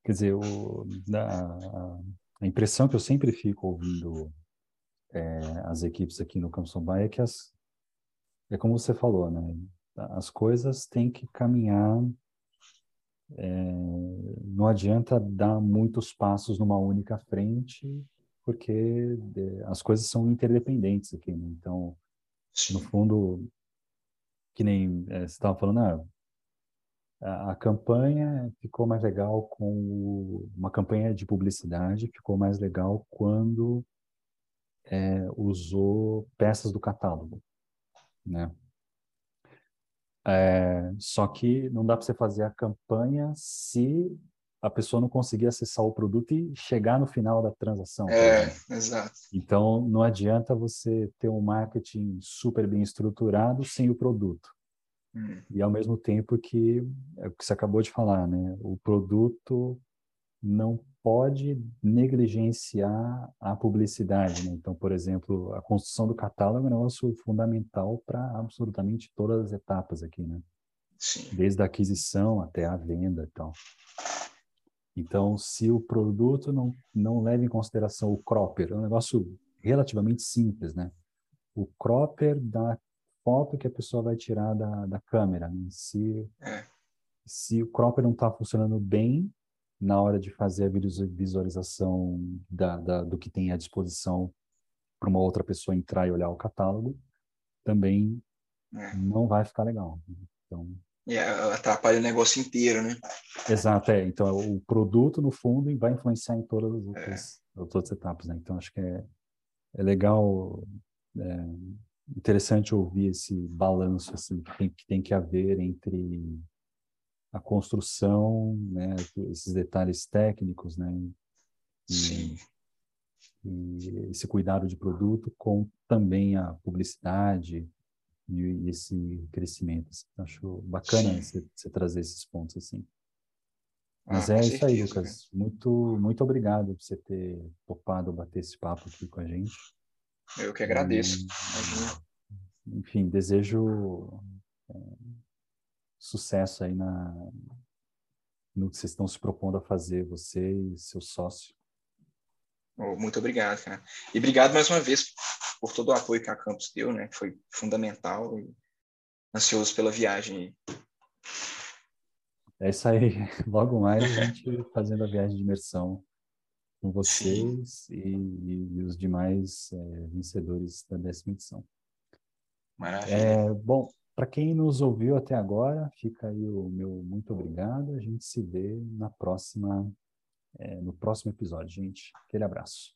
quer dizer, o, a, a, impressão que eu sempre fico ouvindo as equipes aqui no Campus Bay é que as, é como você falou, né? As coisas têm que caminhar. É, não adianta dar muitos passos numa única frente, porque é, as coisas são interdependentes aqui. Né? Então, no fundo, que nem é, você estava falando, ah, a, a campanha ficou mais legal com uma campanha de publicidade ficou mais legal quando é, usou peças do catálogo, né? É, só que não dá para você fazer a campanha se a pessoa não conseguir acessar o produto e chegar no final da transação.
É, exato.
Então, não adianta você ter um marketing super bem estruturado sem o produto. Hum. E ao mesmo tempo que, é o que você acabou de falar, né? O produto não pode negligenciar a publicidade. Né? Então, por exemplo, a construção do catálogo é um negócio fundamental para absolutamente todas as etapas aqui, né?
Sim.
Desde a aquisição até a venda e tal. Então, se o produto não, não leva em consideração o cropper, é um negócio relativamente simples, né? O cropper da foto que a pessoa vai tirar da, da câmera. Né? Se,
é.
se o cropper não está funcionando bem, na hora de fazer a visualização da, da, do que tem à disposição para uma outra pessoa entrar e olhar o catálogo, também é. não vai ficar legal. Então,
atrapalha o negócio inteiro, né?
Exato, é. Então, o produto, no fundo, vai influenciar em todas as outras, é. outras etapas, né? Então, acho que é, é legal, é interessante ouvir esse balanço, assim, que tem, que tem que haver entre a construção, né, esses detalhes técnicos, né,
e, Sim.
e esse cuidado de produto com também a publicidade, e esse crescimento. Assim. Acho bacana você, você, trazer esses pontos assim. Mas ah, é isso aí, Lucas. Muito, muito obrigado por você ter topado bater esse papo aqui com a gente.
Eu que agradeço.
E, enfim, desejo é, sucesso aí na, no que vocês estão se propondo a fazer, você e seu sócio.
Muito obrigado, cara. E obrigado mais uma vez por todo o apoio que a Campus deu, né? Foi fundamental e ansioso pela viagem.
É isso aí. Logo mais a gente fazendo a viagem de imersão com vocês e, e, os demais é, vencedores da décima edição.
Maravilha.
É, bom, para quem nos ouviu até agora, fica aí o meu muito obrigado. A gente se vê na próxima é, no próximo episódio, gente. Aquele abraço.